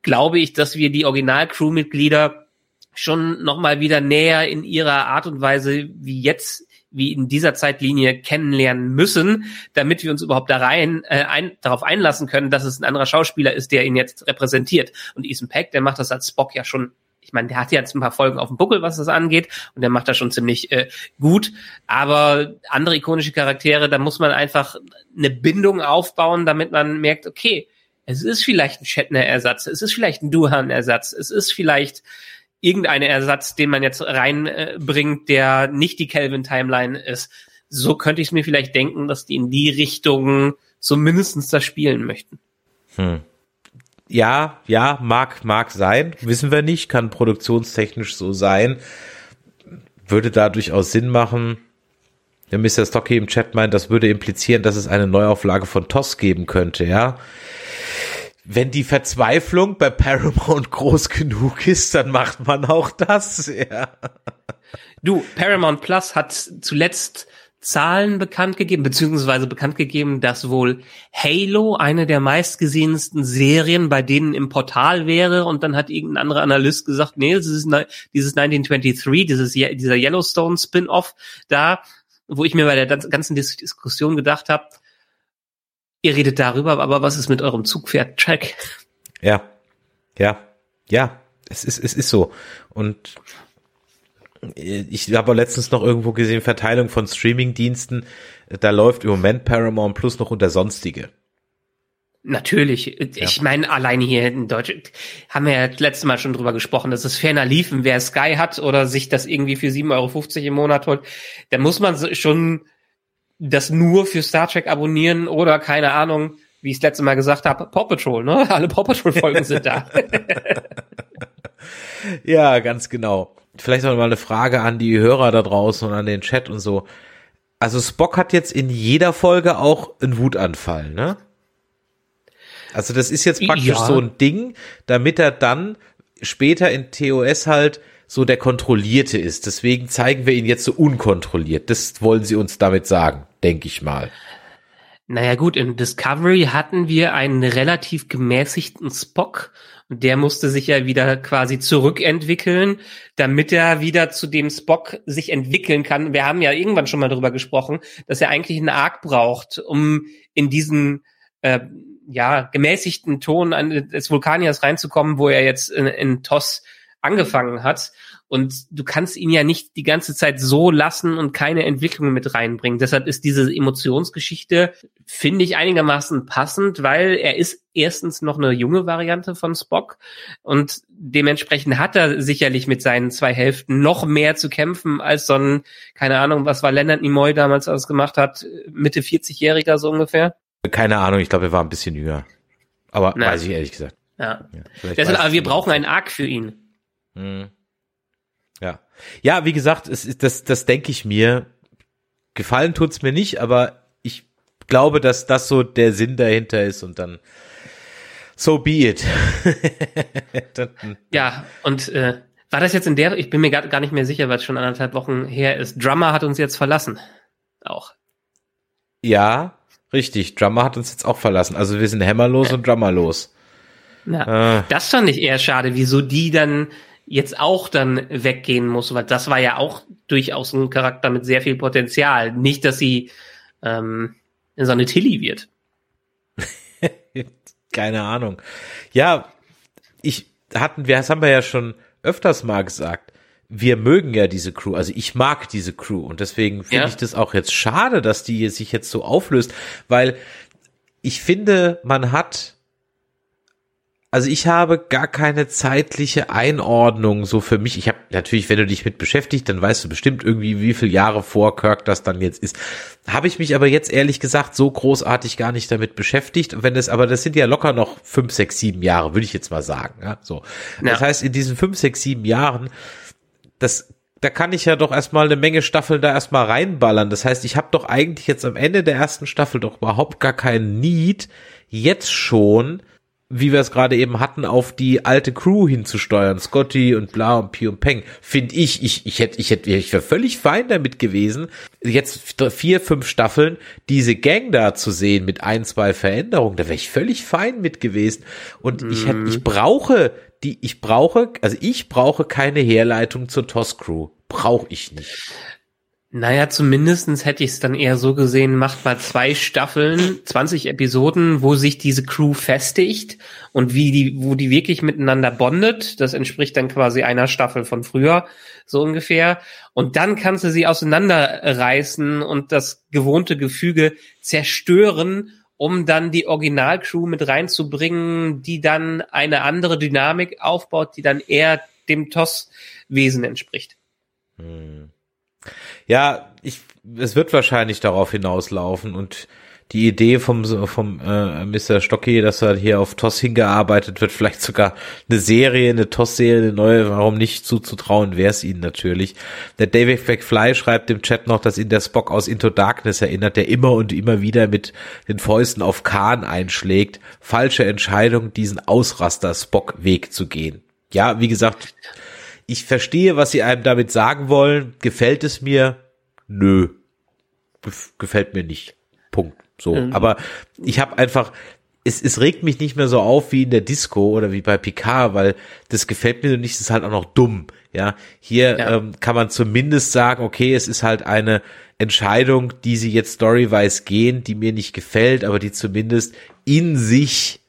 Speaker 4: glaube ich, dass wir die Original-Crew-Mitglieder schon noch mal wieder näher in ihrer Art und Weise wie jetzt wie in dieser Zeitlinie kennenlernen müssen, damit wir uns überhaupt da rein äh, ein, darauf einlassen können, dass es ein anderer Schauspieler ist, der ihn jetzt repräsentiert. Und Ethan Peck, der macht das als Spock ja schon. Ich meine, der hat jetzt ein paar Folgen auf dem Buckel, was das angeht, und der macht das schon ziemlich äh, gut. Aber andere ikonische Charaktere, da muss man einfach eine Bindung aufbauen, damit man merkt, okay, es ist vielleicht ein Shatner-Ersatz, es ist vielleicht ein Duhan-Ersatz, es ist vielleicht irgendein Ersatz, den man jetzt reinbringt, der nicht die Kelvin-Timeline ist. So könnte ich es mir vielleicht denken, dass die in die Richtung zumindestens das spielen möchten.
Speaker 3: Ja, ja, mag, mag sein. Wissen wir nicht, kann produktionstechnisch so sein. Würde da durchaus Sinn machen. Der Mr. Stocky im Chat meint, das würde implizieren, dass es eine Neuauflage von TOS geben könnte, ja. Wenn die Verzweiflung bei Paramount groß genug ist, dann macht man auch das, ja.
Speaker 4: Du, Paramount Plus hat zuletzt Zahlen bekannt gegeben, beziehungsweise bekannt gegeben, dass wohl Halo eine der meistgesehensten Serien bei denen im Portal wäre und dann hat irgendein anderer Analyst gesagt, nee, ne- dieses 1923, dieses, dieser Yellowstone Spin-off da, wo ich mir bei der ganz- ganzen Dis Diskussion gedacht habe, ihr redet darüber, aber was ist mit eurem Zugpferd-Track?
Speaker 3: Ja, ja, ja, es ist, es ist so. Und ich habe letztens noch irgendwo gesehen, Verteilung von Streaming-Diensten, da läuft im Moment Paramount Plus noch unter sonstige.
Speaker 4: Natürlich. Ich meine, alleine hier in Deutschland haben wir ja das letzte Mal schon drüber gesprochen, dass es ferner liefen, wer Sky hat oder sich das irgendwie für 7,50 Euro im Monat holt, da muss man schon das nur für Star Trek abonnieren oder keine Ahnung, wie ich das letzte Mal gesagt habe, Paw Patrol, ne? Alle Paw Patrol Folgen sind da.
Speaker 3: Ja, ganz genau. Vielleicht noch mal eine Frage an die Hörer da draußen und an den Chat und so. Also Spock hat jetzt in jeder Folge auch einen Wutanfall, ne? Also das ist jetzt praktisch
Speaker 4: Ja.
Speaker 3: so ein Ding, damit er dann später in TOS halt so der Kontrollierte ist. Deswegen zeigen wir ihn jetzt so unkontrolliert. Das wollen sie uns damit sagen, denke ich mal.
Speaker 4: Naja gut, in Discovery hatten wir einen relativ gemäßigten Spock und der musste sich ja wieder quasi zurückentwickeln, damit er wieder zu dem Spock sich entwickeln kann. Wir haben ja irgendwann schon mal darüber gesprochen, dass er eigentlich einen Arc braucht, um in diesen äh, ja gemäßigten Ton des Vulkaniers reinzukommen, wo er jetzt in, in TOS angefangen hat. Und du kannst ihn ja nicht die ganze Zeit so lassen und keine Entwicklung mit reinbringen. Deshalb ist diese Emotionsgeschichte, finde ich, einigermaßen passend, weil er ist erstens noch eine junge Variante von Spock und dementsprechend hat er sicherlich mit seinen zwei Hälften noch mehr zu kämpfen als so ein, keine Ahnung, was war Leonard Nimoy damals ausgemacht hat, Mitte 40-Jähriger so ungefähr.
Speaker 3: Keine Ahnung, ich glaube, er war ein bisschen jünger. Aber Na. weiß ich ehrlich gesagt.
Speaker 4: Ja. ja Deshalb, aber wir brauchen einen Arc für ihn. Hm.
Speaker 3: Ja. Ja, wie gesagt, es ist, das, das denke ich mir. Gefallen tut's mir nicht, aber ich glaube, dass das so der Sinn dahinter ist und dann so be it.
Speaker 4: ja, und äh, war das jetzt in der, ich bin mir gar, gar nicht mehr sicher, weil es schon anderthalb Wochen her ist. Drummer hat uns jetzt verlassen. Auch.
Speaker 3: Ja, richtig. Drummer hat uns jetzt auch verlassen. Also wir sind Hammerlos ja. und Drummerlos.
Speaker 4: Ja, äh. Das fand ich eher schade, wieso die dann jetzt auch dann weggehen muss, weil das war ja auch durchaus ein Charakter mit sehr viel Potenzial. Nicht, dass sie ähm, so eine Tilly wird.
Speaker 3: Keine Ahnung. Ja, ich hatten wir, das haben wir ja schon öfters mal gesagt. Wir mögen ja diese Crew, also ich mag diese Crew und deswegen finde ja. ich das auch jetzt schade, dass die sich jetzt so auflöst, weil ich finde, man hat also ich habe gar keine zeitliche Einordnung so für mich. Ich habe natürlich, wenn du dich mit beschäftigt, dann weißt du bestimmt irgendwie, wie viele Jahre vor Kirk das dann jetzt ist. Habe ich mich aber jetzt ehrlich gesagt so großartig gar nicht damit beschäftigt. Wenn es, aber das sind ja locker noch fünf, sechs, sieben Jahre, würde ich jetzt mal sagen. Ja, so. Ja. Das heißt, in diesen fünf, sechs, sieben Jahren, das da kann ich ja doch erstmal eine Menge Staffeln da erstmal reinballern. Das heißt, ich habe doch eigentlich jetzt am Ende der ersten Staffel doch überhaupt gar keinen Need, jetzt schon wie wir es gerade eben hatten, auf die alte Crew hinzusteuern, Scotty und bla und Pi und Peng, finde ich, ich, ich hätte, ich hätte, ich wäre völlig fein damit gewesen, jetzt vier, fünf Staffeln diese Gang da zu sehen mit ein, zwei Veränderungen, da wäre ich völlig fein mit gewesen. Und mm. ich hätte, ich brauche die, ich brauche, also ich brauche keine Herleitung zur TOS Crew. Brauche ich nicht.
Speaker 4: Naja, zumindestens hätte ich es dann eher so gesehen, macht mal zwei Staffeln, 20 Episoden, wo sich diese Crew festigt und wie die, wo die wirklich miteinander bondet. Das entspricht dann quasi einer Staffel von früher, so ungefähr. Und dann kannst du sie auseinanderreißen und das gewohnte Gefüge zerstören, um dann die Originalcrew mit reinzubringen, die dann eine andere Dynamik aufbaut, die dann eher dem TOS-Wesen entspricht. Hm.
Speaker 3: Ja, ich, es wird wahrscheinlich darauf hinauslaufen und die Idee vom, vom äh, Mr. Stocky, dass er hier auf TOS hingearbeitet wird, vielleicht sogar eine Serie, eine TOS-Serie, eine neue, warum nicht zuzutrauen, wäre es ihnen natürlich. Der David McFly schreibt im Chat noch, dass ihn der Spock aus Into Darkness erinnert, der immer und immer wieder mit den Fäusten auf Khan einschlägt. Falsche Entscheidung, diesen Ausraster-Spock-Weg zu gehen. Ja, wie gesagt, ich verstehe, was sie einem damit sagen wollen. Gefällt es mir? Nö. Gefällt mir nicht. Punkt. So. Mhm. Aber ich habe einfach, es, es regt mich nicht mehr so auf wie in der Disco oder wie bei Picard, weil das gefällt mir nicht, es ist halt auch noch dumm. Ja, hier ja. Ähm, kann man zumindest sagen, okay, es ist halt eine Entscheidung, die sie jetzt storywise gehen, die mir nicht gefällt, aber die zumindest in sich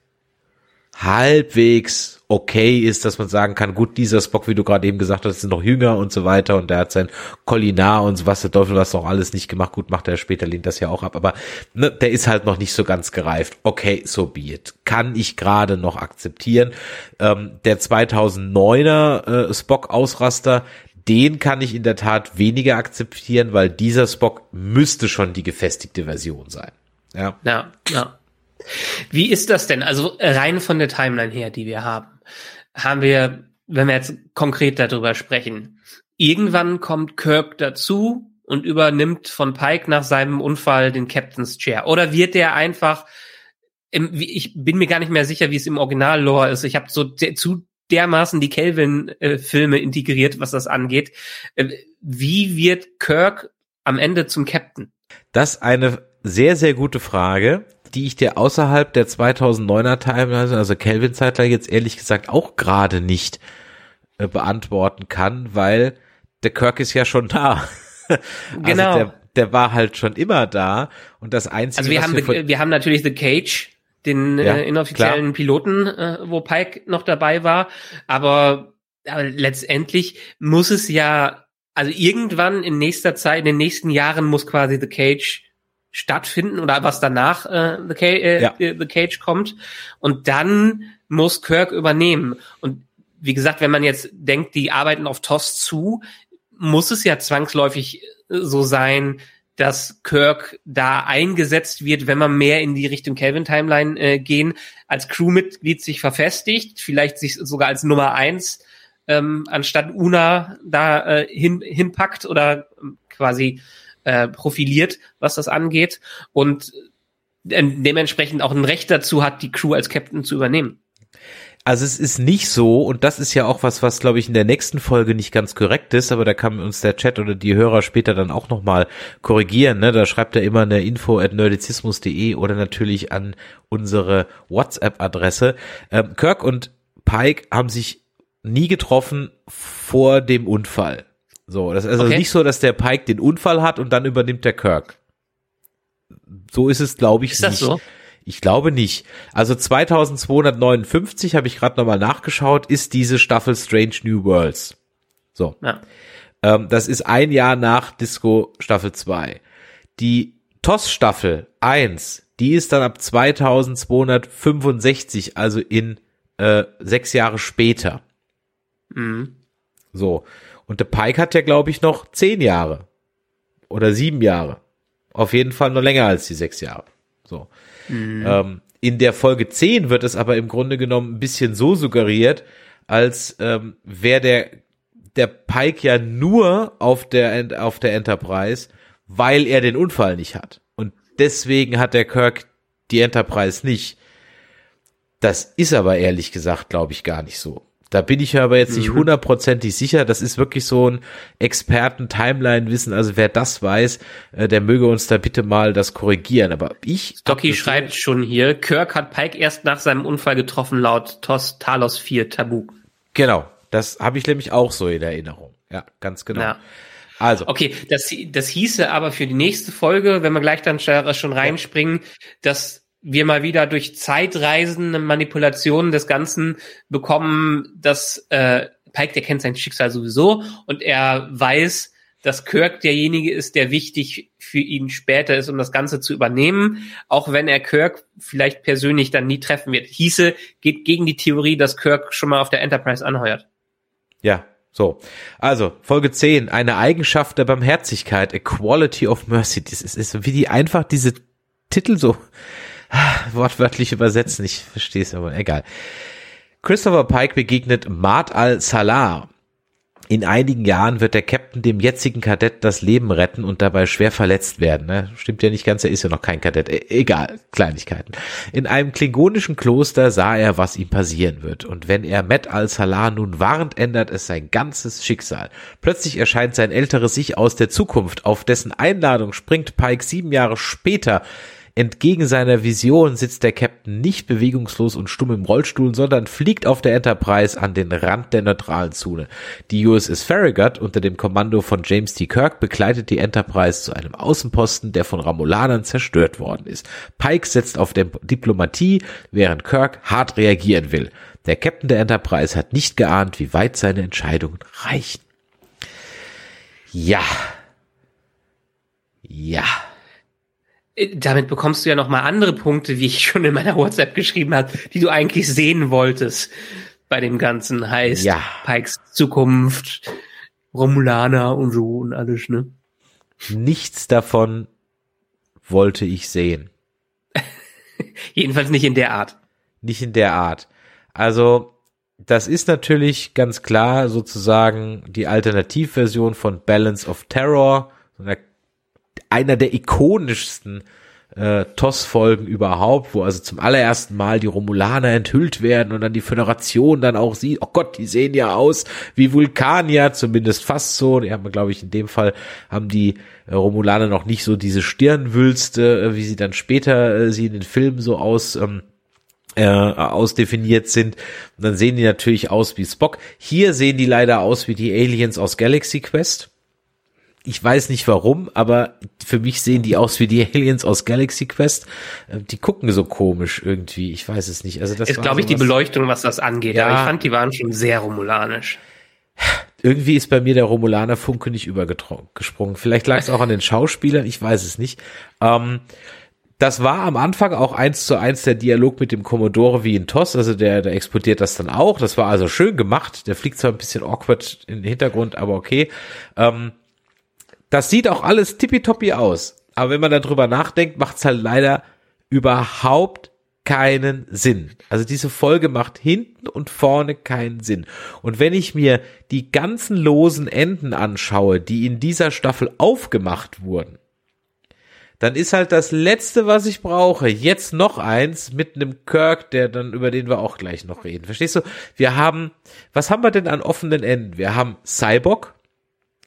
Speaker 3: halbwegs okay ist, dass man sagen kann, gut, dieser Spock, wie du gerade eben gesagt hast, ist noch jünger und so weiter und der hat sein Kolinar und so was, der Teufel was auch alles nicht gemacht, gut, macht er später, lehnt das ja auch ab, aber ne, der ist halt noch nicht so ganz gereift. Okay, so be it. Kann ich gerade noch akzeptieren. Ähm, der 2009er äh, Spock-Ausraster, den kann ich in der Tat weniger akzeptieren, weil dieser Spock müsste schon die gefestigte Version sein. Ja,
Speaker 4: ja. ja. Wie ist das denn? Also rein von der Timeline her, die wir haben haben wir, wenn wir jetzt konkret darüber sprechen, irgendwann kommt Kirk dazu und übernimmt von Pike nach seinem Unfall den Captain's Chair. Oder wird der einfach, ich bin mir gar nicht mehr sicher, wie es im Original-Lore ist. Ich habe so zu dermaßen die Kelvin-Filme integriert, was das angeht. Äh, wie wird Kirk am Ende zum Captain?
Speaker 3: Das eine sehr, sehr gute Frage die ich dir außerhalb der 2009er Timeline, also Kelvin Zeitler jetzt ehrlich gesagt auch gerade nicht äh, beantworten kann, weil der Kirk ist ja schon da. also genau. Der, der war halt schon immer da und das einzige.
Speaker 4: Also wir haben, wir, wir haben natürlich The Cage, den ja, äh, inoffiziellen klar. Piloten, äh, wo Pike noch dabei war, aber aber letztendlich muss es ja, also irgendwann in nächster Zeit, in den nächsten Jahren muss quasi The Cage stattfinden oder was danach äh, The, Cage, äh, ja. The Cage kommt. Und dann muss Kirk übernehmen. Und wie gesagt, wenn man jetzt denkt, die arbeiten auf TOS zu, muss es ja zwangsläufig so sein, dass Kirk da eingesetzt wird, wenn man mehr in die Richtung Kelvin Timeline äh, gehen, als Crewmitglied sich verfestigt, vielleicht sich sogar als Nummer eins ähm, anstatt Una da äh, hin, hinpackt oder ähm, quasi äh, profiliert, was das angeht und äh, dementsprechend auch ein Recht dazu hat, die Crew als Captain zu übernehmen.
Speaker 3: Also es ist nicht so, und das ist ja auch was, was glaube ich in der nächsten Folge nicht ganz korrekt ist, aber da kann uns der Chat oder die Hörer später dann auch nochmal korrigieren. Ne? Da schreibt er immer eine info at nerdizismus.de oder natürlich an unsere WhatsApp-Adresse. Ähm, Kirk und Pike haben sich nie getroffen vor dem Unfall. So, das ist also okay. nicht so, dass der Pike den Unfall hat und dann übernimmt der Kirk. So ist es, glaube ich,
Speaker 4: ist nicht.
Speaker 3: Das so? Ich glaube nicht. Also 2259 habe ich gerade nochmal nachgeschaut, ist diese Staffel Strange New Worlds. So. Ja. Ähm, das ist ein Jahr nach Disco Staffel 2. Die TOS Staffel 1, die ist dann ab 2265, also in äh, sechs Jahre später. Mhm. So. Und der Pike hat ja, glaube ich, noch zehn Jahre. Oder sieben Jahre. Auf jeden Fall noch länger als die sechs Jahre. So. Mhm. Ähm, in der Folge 10 wird es aber im Grunde genommen ein bisschen so suggeriert, als ähm, wäre der, der Pike ja nur auf der, auf der Enterprise, weil er den Unfall nicht hat. Und deswegen hat der Kirk die Enterprise nicht. Das ist aber ehrlich gesagt, glaube ich, gar nicht so. Da bin ich aber jetzt nicht mhm. hundertprozentig sicher. Das ist wirklich so ein Experten-Timeline-Wissen. Also wer das weiß, äh, der möge uns da bitte mal das korrigieren. Aber ich.
Speaker 4: Stocky schreibt schon hier, Kirk hat Pike erst nach seinem Unfall getroffen, laut Tos Talos 4 Tabu.
Speaker 3: Genau. Das habe ich nämlich auch so in Erinnerung. Ja, ganz genau. Ja.
Speaker 4: Also. Okay, das, das hieße aber für die nächste Folge, wenn wir gleich dann schon reinspringen, dass wir mal wieder durch Zeitreisen, Manipulationen des Ganzen bekommen, dass äh, Pike, der kennt sein Schicksal sowieso und er weiß, dass Kirk derjenige ist, der wichtig für ihn später ist, um das Ganze zu übernehmen, auch wenn er Kirk vielleicht persönlich dann nie treffen wird. Hieße, geht gegen die Theorie, dass Kirk schon mal auf der Enterprise anheuert.
Speaker 3: Ja, so. Also, Folge 10, eine Eigenschaft der Barmherzigkeit, a quality of mercy. Das ist, ist wie die einfach diese Titel so wortwörtlich übersetzen. Ich verstehe es aber egal. Christopher Pike begegnet Mart al-Salah. In einigen Jahren wird der Captain dem jetzigen Kadett das Leben retten und dabei schwer verletzt werden. Ne? Stimmt ja nicht ganz, er ist ja noch kein Kadett. E egal, Kleinigkeiten. In einem klingonischen Kloster sah er, was ihm passieren wird. Und wenn er Met al-Salah nun warnt, ändert es sein ganzes Schicksal. Plötzlich erscheint sein älteres Ich aus der Zukunft. Auf dessen Einladung springt Pike sieben Jahre später Entgegen seiner Vision sitzt der Captain nicht bewegungslos und stumm im Rollstuhl, sondern fliegt auf der Enterprise an den Rand der neutralen Zone. Die USS Farragut unter dem Kommando von James T. Kirk begleitet die Enterprise zu einem Außenposten, der von Ramulanern zerstört worden ist. Pike setzt auf Diplomatie, während Kirk hart reagieren will. Der Captain der Enterprise hat nicht geahnt, wie weit seine Entscheidungen reichen. Ja. Ja.
Speaker 4: Äh, damit bekommst du ja noch mal andere Punkte, wie ich schon in meiner WhatsApp geschrieben habe, die du eigentlich sehen wolltest bei dem Ganzen. Heißt ja. Pikes Zukunft, Romulaner und so und alles, ne?
Speaker 3: Nichts davon wollte ich sehen.
Speaker 4: Jedenfalls nicht in der Art.
Speaker 3: Nicht in der Art. Also, das ist natürlich ganz klar sozusagen die Alternativversion von Balance of Terror, so einer einer der ikonischsten äh, TOS-Folgen überhaupt, wo also zum allerersten Mal die Romulaner enthüllt werden und dann die Föderation dann auch sieht, oh Gott, die sehen ja aus wie Vulkanier, zumindest fast so. Die haben, glaube ich, in dem Fall haben die äh, Romulaner noch nicht so diese Stirnwülste, äh, wie sie dann später äh, sie in den Filmen so aus ähm, äh, ausdefiniert sind. Und dann sehen die natürlich aus wie Spock. Hier sehen die leider aus wie die Aliens aus Galaxy Quest ich weiß nicht warum, aber für mich sehen die aus wie die Aliens aus Galaxy Quest. Äh, die gucken so komisch irgendwie. Ich weiß es nicht. Also das
Speaker 4: ist, glaube ich, die Beleuchtung, was das angeht. Ja. Aber ich fand, die waren schon sehr romulanisch.
Speaker 3: irgendwie ist bei mir der Romulaner Funke nicht übergesprungen. Vielleicht lag es auch an den Schauspielern, ich weiß es nicht. Ähm, das war am Anfang auch eins zu eins der Dialog mit dem Commodore wie in TOS, also der, der explodiert das dann auch. Das war also schön gemacht. Der fliegt zwar ein bisschen awkward in den Hintergrund, aber okay. Ähm, das sieht auch alles tippitoppi aus. Aber wenn man darüber nachdenkt, macht es halt leider überhaupt keinen Sinn. Also diese Folge macht hinten und vorne keinen Sinn. Und wenn ich mir die ganzen losen Enden anschaue, die in dieser Staffel aufgemacht wurden, dann ist halt das letzte, was ich brauche, jetzt noch eins mit einem Kirk, der dann, über den wir auch gleich noch reden. Verstehst du? Wir haben, was haben wir denn an offenen Enden? Wir haben Cyborg,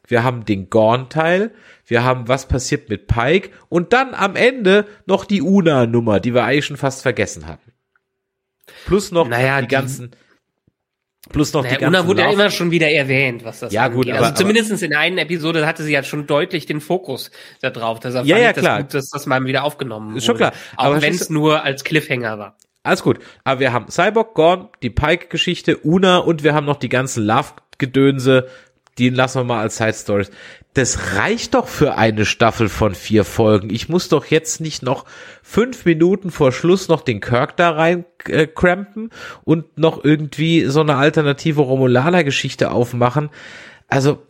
Speaker 3: wir haben den Gorn-Teil, wir haben was passiert mit Pike und dann am Ende noch die Una-Nummer, die wir eigentlich schon fast vergessen hatten. Plus noch
Speaker 4: naja,
Speaker 3: die, die ganzen, plus noch
Speaker 4: naja,
Speaker 3: die ganzen.
Speaker 4: Una wurde ja immer schon wieder erwähnt, was das
Speaker 3: Ja,
Speaker 4: angeht.
Speaker 3: gut,
Speaker 4: also
Speaker 3: aber-
Speaker 4: zumindest in einer Episode hatte sie ja schon deutlich den Fokus da drauf. Deshalb
Speaker 3: Ja,
Speaker 4: fand
Speaker 3: ja,
Speaker 4: ich das
Speaker 3: klar.
Speaker 4: gut, dass das mal wieder aufgenommen
Speaker 3: Ist schon
Speaker 4: wurde.
Speaker 3: klar. Aber
Speaker 4: Auch wenn es nur als Cliffhanger war.
Speaker 3: Alles gut. Aber wir haben Cyborg, Gorn, die Pike-Geschichte, Una und wir haben noch die ganzen Love-Gedönse. Die lassen wir mal als Side Stories. Das reicht doch für eine Staffel von vier Folgen. Ich muss doch jetzt nicht noch fünf Minuten vor Schluss noch den Kirk da rein äh, crampen und noch irgendwie so eine alternative Romulaner-Geschichte aufmachen. Also,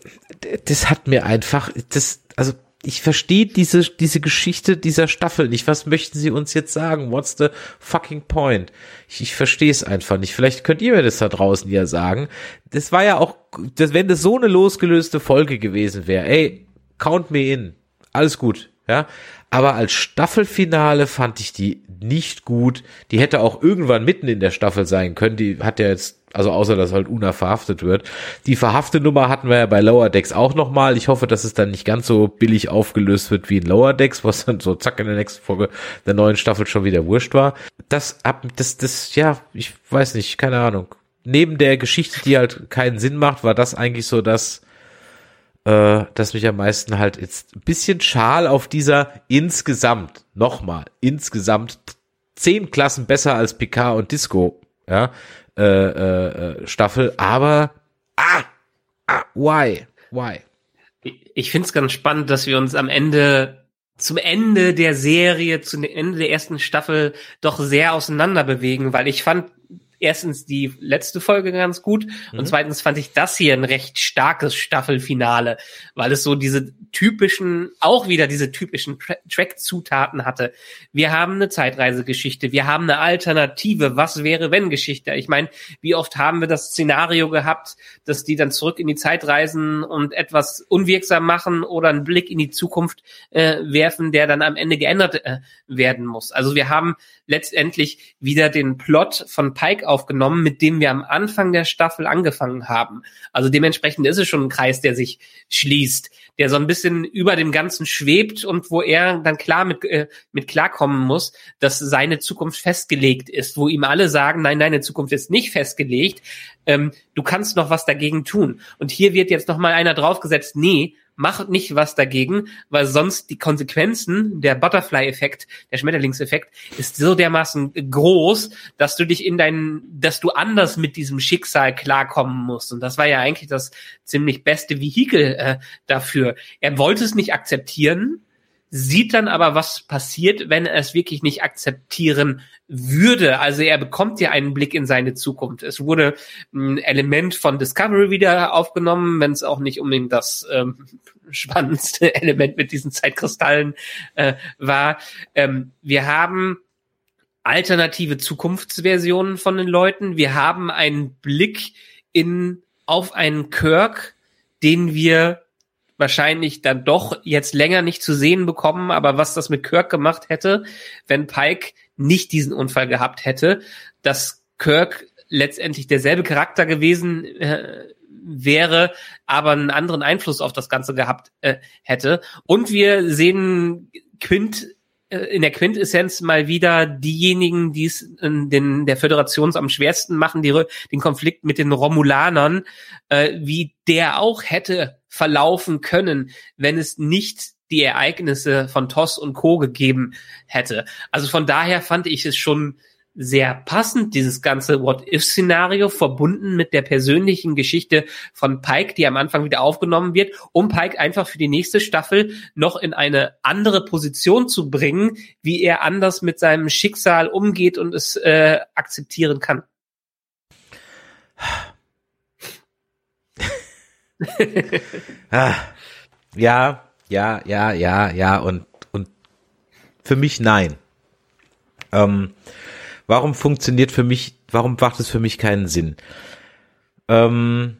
Speaker 3: das hat mir einfach, das, also, ich verstehe diese, diese Geschichte dieser Staffel nicht. Was möchten sie uns jetzt sagen? What's the fucking point? Ich, ich verstehe es einfach nicht. Vielleicht könnt ihr mir das da draußen ja sagen. Das war ja auch, das, wenn das so eine losgelöste Folge gewesen wäre, ey, count me in. Alles gut, ja. Aber als Staffelfinale fand ich die nicht gut. Die hätte auch irgendwann mitten in der Staffel sein können. Die hat ja jetzt, also außer dass halt Una verhaftet wird. Die verhafte Nummer hatten wir ja bei Lower Decks auch nochmal. Ich hoffe, dass es dann nicht ganz so billig aufgelöst wird wie in Lower Decks, was dann so zack in der nächsten Folge der neuen Staffel schon wieder wurscht war. Das ab, das, das, ja, ich weiß nicht, keine Ahnung. Neben der Geschichte, die halt keinen Sinn macht, war das eigentlich so das, äh, das mich am meisten halt jetzt ein bisschen schal auf dieser insgesamt, nochmal, insgesamt zehn Klassen besser als Picard und Disco, ja, äh, äh, Staffel, aber ah, ah, why, why?
Speaker 4: Ich finde es ganz spannend, dass wir uns am Ende zum Ende der Serie, zum Ende der ersten Staffel doch sehr auseinander bewegen, weil ich fand erstens die letzte Folge ganz gut und zweitens fand ich das hier ein recht starkes Staffelfinale, weil es so diese typischen, auch wieder diese typischen Tra Track-Zutaten hatte. Wir haben eine Zeitreisegeschichte, wir haben eine alternative Was wäre wenn Geschichte. Ich meine, wie oft haben wir das Szenario gehabt, dass die dann zurück in die Zeit reisen und etwas unwirksam machen oder einen Blick in die Zukunft äh, werfen, der dann am Ende geändert äh, werden muss. Also wir haben letztendlich wieder den Plot von Pike aufgenommen, mit dem wir am Anfang der Staffel angefangen haben. Also dementsprechend ist es schon ein Kreis, der sich schließt, der so ein bisschen über dem Ganzen schwebt und wo er dann klar mit, äh, mit klarkommen muss, dass seine Zukunft festgelegt ist, wo ihm alle sagen, nein, deine Zukunft ist nicht festgelegt, ähm, du kannst noch was dagegen tun. Und hier wird jetzt noch mal einer draufgesetzt, nee, mach nicht was dagegen, weil sonst die Konsequenzen, der Butterfly-Effekt, der Schmetterlingseffekt, ist so dermaßen groß, dass du dich in deinen, dass du anders mit diesem Schicksal klarkommen musst. Und das war ja eigentlich das ziemlich beste Vehikel äh, dafür. Er wollte es nicht akzeptieren, sieht dann aber, was passiert, wenn er es wirklich nicht akzeptieren würde. Also er bekommt ja einen Blick in seine Zukunft. Es wurde ein Element von Discovery wieder aufgenommen, wenn es auch nicht unbedingt das ähm, spannendste Element mit diesen Zeitkristallen äh, war. Ähm, wir haben alternative Zukunftsversionen von den Leuten. Wir haben einen Blick in auf einen Kirk, den wir wahrscheinlich dann doch jetzt länger nicht zu sehen bekommen, aber was das mit Kirk gemacht hätte, wenn Pike nicht diesen Unfall gehabt hätte, dass Kirk letztendlich derselbe Charakter gewesen äh, wäre, aber einen anderen Einfluss auf das Ganze gehabt äh, hätte. Und wir sehen Quint äh, in der Quintessenz mal wieder diejenigen, die es in den, der Föderation am schwersten machen, die, den Konflikt mit den Romulanern, äh, wie der auch hätte verlaufen können, wenn es nicht die Ereignisse von Toss und Co. gegeben hätte. Also von daher fand ich es schon sehr passend, dieses ganze What-If-Szenario, verbunden mit der persönlichen Geschichte von Pike, die am Anfang wieder aufgenommen wird, um Pike einfach für die nächste Staffel noch in eine andere Position zu bringen, wie er anders mit seinem Schicksal umgeht und es äh, akzeptieren kann.
Speaker 3: ah, ja, ja, ja, ja, ja und und für mich nein. Ähm, warum funktioniert für mich, warum macht es für mich keinen Sinn? Ähm,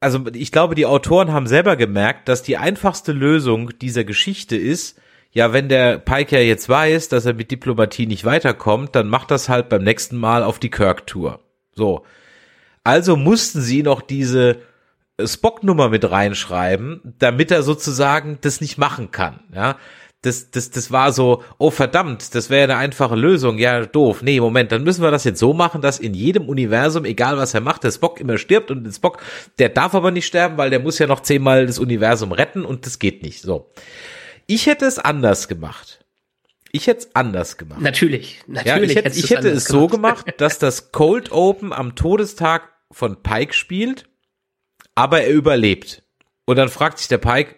Speaker 3: also ich glaube, die Autoren haben selber gemerkt, dass die einfachste Lösung dieser Geschichte ist, ja, wenn der Pike ja jetzt weiß, dass er mit Diplomatie nicht weiterkommt, dann macht das halt beim nächsten Mal auf die Kirk-Tour. So. Also mussten sie noch diese Spock-Nummer mit reinschreiben, damit er sozusagen das nicht machen kann. Ja, das, das, das war so, oh verdammt, das wäre eine einfache Lösung. Ja, doof. Nee, Moment, dann müssen wir das jetzt so machen, dass in jedem Universum, egal was er macht, der Spock immer stirbt und der Spock, der darf aber nicht sterben, weil der muss ja noch zehnmal das Universum retten und das geht nicht. So. Ich hätte es anders gemacht. Ich hätte es anders gemacht.
Speaker 4: Natürlich, natürlich.
Speaker 3: Ja, ich hätte, ich hätte es so gemacht, dass das Cold Open am Todestag von Pike spielt, aber er überlebt. Und dann fragt sich der Pike,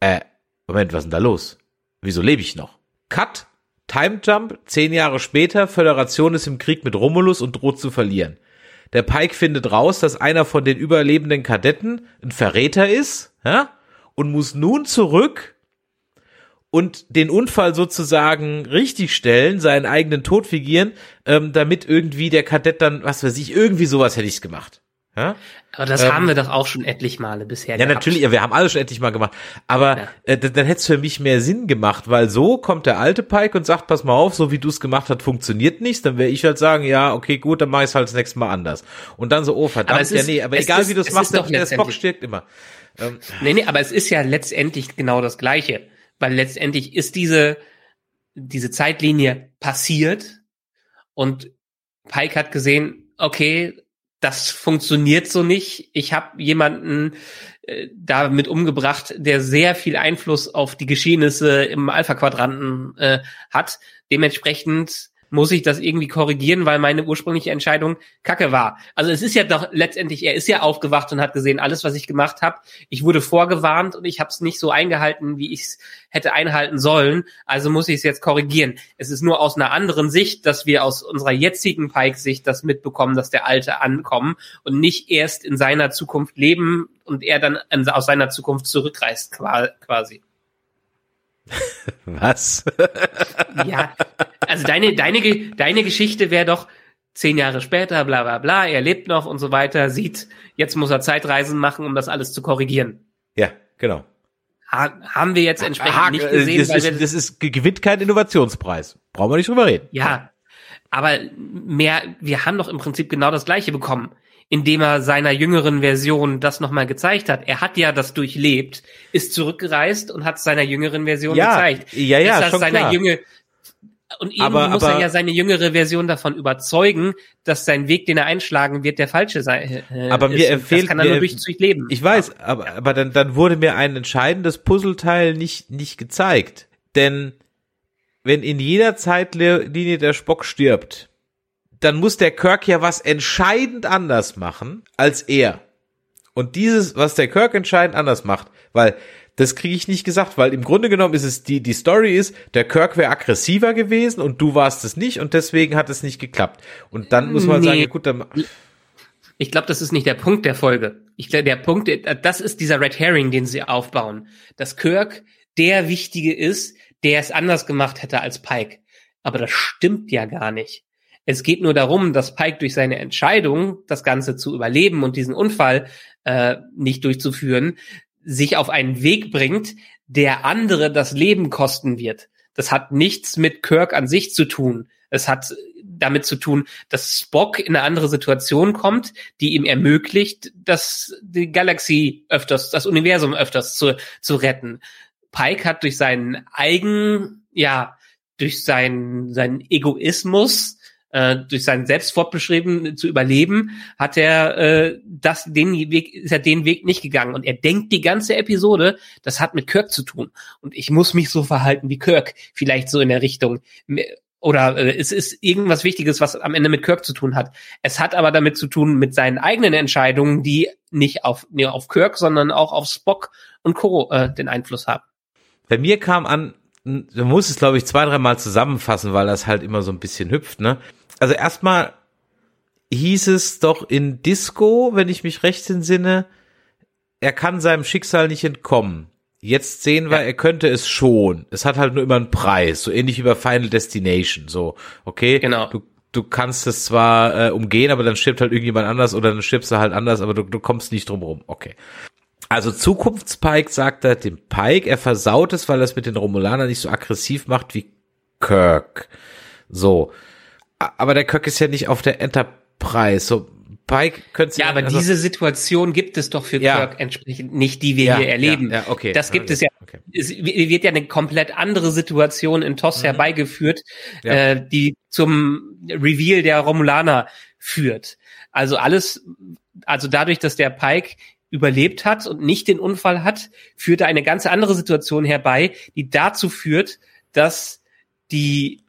Speaker 3: äh, Moment, was ist denn da los? Wieso lebe ich noch? Cut, Time Jump, zehn Jahre später, Föderation ist im Krieg mit Romulus und droht zu verlieren. Der Pike findet raus, dass einer von den überlebenden Kadetten ein Verräter ist, ja, und muss nun zurück und den Unfall sozusagen richtigstellen, seinen eigenen Tod fingieren, ähm, damit irgendwie der Kadett dann, was weiß ich, irgendwie sowas hätte ich's gemacht. Ja?
Speaker 4: Aber das ähm, haben wir doch auch schon etlich Male bisher
Speaker 3: Ja, gehabt. natürlich, wir haben alles schon etlich Mal gemacht. Aber ja. äh, dann, dann hätte es für mich mehr Sinn gemacht, weil so kommt der alte Pike und sagt, pass mal auf, so wie du es gemacht hast, funktioniert nichts. Dann wäre ich halt sagen, ja, okay, gut, dann mach ich halt das nächste Mal anders. Und dann so, oh verdammt, ja nee, aber egal ist, wie du es machst, der, der Spock stirbt immer.
Speaker 4: Ähm, nee, nee, aber es ist ja letztendlich genau das Gleiche weil letztendlich ist diese, diese Zeitlinie passiert und Pike hat gesehen, okay, das funktioniert so nicht. Ich habe jemanden äh, damit umgebracht, der sehr viel Einfluss auf die Geschehnisse im Alpha-Quadranten äh, hat. Dementsprechend muss ich das irgendwie korrigieren, weil meine ursprüngliche Entscheidung kacke war. Also es ist ja doch letztendlich, er ist ja aufgewacht und hat gesehen, alles, was ich gemacht habe, ich wurde vorgewarnt und ich habe es nicht so eingehalten, wie ich es hätte einhalten sollen. Also muss ich es jetzt korrigieren. Es ist nur aus einer anderen Sicht, dass wir aus unserer jetzigen Pike-Sicht das mitbekommen, dass der Alte ankommen und nicht erst in seiner Zukunft leben und er dann aus seiner Zukunft zurückreist quasi.
Speaker 3: Was?
Speaker 4: ja, also deine, deine, deine Geschichte wäre doch zehn Jahre später, bla bla bla, er lebt noch und so weiter, sieht, jetzt muss er Zeitreisen machen, um das alles zu korrigieren.
Speaker 3: Ja, genau.
Speaker 4: Ha haben wir jetzt entsprechend ha nicht gesehen.
Speaker 3: Das, weil ist, das ist, gewinnt keinen Innovationspreis. Brauchen wir nicht drüber reden.
Speaker 4: Ja, aber mehr, wir haben doch im Prinzip genau das Gleiche bekommen indem er seiner jüngeren Version das nochmal gezeigt hat. Er hat ja das durchlebt, ist zurückgereist und hat seiner jüngeren Version
Speaker 3: ja,
Speaker 4: gezeigt.
Speaker 3: Ja, ja, Ist das
Speaker 4: seiner klar. Jünger und eben aber, muss aber, er ja seine jüngere Version davon überzeugen, dass sein Weg, den er einschlagen wird, der falsche sei.
Speaker 3: Äh, aber mir ist. fehlt,
Speaker 4: das kann er nur durch durchleben.
Speaker 3: Ich weiß, aber, aber dann, dann wurde mir ein entscheidendes Puzzleteil nicht, nicht gezeigt. Denn wenn in jeder Zeitlinie der Spock stirbt, dann muss der Kirk ja was entscheidend anders machen als er. Und dieses, was der Kirk entscheidend anders macht, weil das kriege ich nicht gesagt, weil im Grunde genommen ist es die die Story ist, der Kirk wäre aggressiver gewesen und du warst es nicht und deswegen hat es nicht geklappt. Und dann muss man nee. sagen, ja gut, dann
Speaker 4: ich glaube, das ist nicht der Punkt der Folge. Ich glaube, der Punkt, das ist dieser Red Herring, den sie aufbauen, dass Kirk der Wichtige ist, der es anders gemacht hätte als Pike. Aber das stimmt ja gar nicht. Es geht nur darum, dass Pike durch seine Entscheidung, das Ganze zu überleben und diesen Unfall äh, nicht durchzuführen, sich auf einen Weg bringt, der andere das Leben kosten wird. Das hat nichts mit Kirk an sich zu tun. Es hat damit zu tun, dass Spock in eine andere Situation kommt, die ihm ermöglicht, dass die Galaxie öfters, das Universum öfters zu, zu retten. Pike hat durch seinen eigen, ja, durch seinen, seinen Egoismus äh, durch sein Selbstfortbeschrieben zu überleben, hat er äh, das den Weg ist er den Weg nicht gegangen und er denkt die ganze Episode, das hat mit Kirk zu tun und ich muss mich so verhalten wie Kirk, vielleicht so in der Richtung oder äh, es ist irgendwas Wichtiges, was am Ende mit Kirk zu tun hat. Es hat aber damit zu tun mit seinen eigenen Entscheidungen, die nicht auf nee, auf Kirk, sondern auch auf Spock und Co. Äh, den Einfluss haben.
Speaker 3: Bei mir kam an, du musst es glaube ich zwei, dreimal zusammenfassen, weil das halt immer so ein bisschen hüpft, ne? Also erstmal hieß es doch in Disco, wenn ich mich recht entsinne, er kann seinem Schicksal nicht entkommen. Jetzt sehen wir, ja. er könnte es schon. Es hat halt nur immer einen Preis, so ähnlich wie bei Final Destination. So, okay,
Speaker 4: genau.
Speaker 3: du, du kannst es zwar äh, umgehen, aber dann stirbt halt irgendjemand anders oder dann stirbst du halt anders, aber du, du kommst nicht drum rum. Okay. Also Zukunftspike sagt er dem Pike, er versaut es, weil er es mit den Romulanern nicht so aggressiv macht wie Kirk. So aber der Kirk ist ja nicht auf der Enterprise. So, Pike könnte
Speaker 4: Ja, aber also, diese Situation gibt es doch für ja. Kirk entsprechend nicht, die wir ja, hier erleben.
Speaker 3: Ja, ja, okay.
Speaker 4: Das gibt es ja. Okay. Es wird ja eine komplett andere Situation in TOS mhm. herbeigeführt, äh, die zum Reveal der Romulaner führt. Also alles, also dadurch, dass der Pike überlebt hat und nicht den Unfall hat, führt er eine ganz andere Situation herbei, die dazu führt, dass die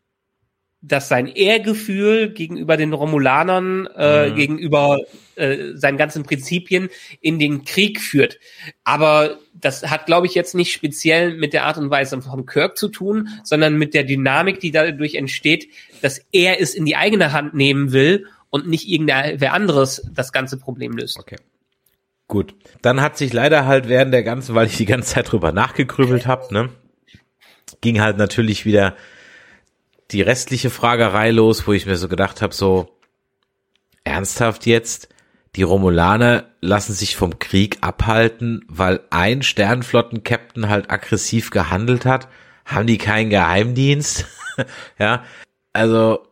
Speaker 4: dass sein Ehrgefühl gegenüber den Romulanern, äh, mhm. gegenüber äh, seinen ganzen Prinzipien in den Krieg führt. Aber das hat, glaube ich, jetzt nicht speziell mit der Art und Weise von Kirk zu tun, sondern mit der Dynamik, die dadurch entsteht, dass er es in die eigene Hand nehmen will und nicht irgendwer anderes das ganze Problem löst.
Speaker 3: Okay. Gut. Dann hat sich leider halt während der ganzen, weil ich die ganze Zeit drüber nachgegrübelt habe, ne, ging halt natürlich wieder die restliche Fragerei los, wo ich mir so gedacht habe, so ernsthaft jetzt, die Romulaner lassen sich vom Krieg abhalten, weil ein Sternflotten-Captain halt aggressiv gehandelt hat. Haben die keinen Geheimdienst? ja, also,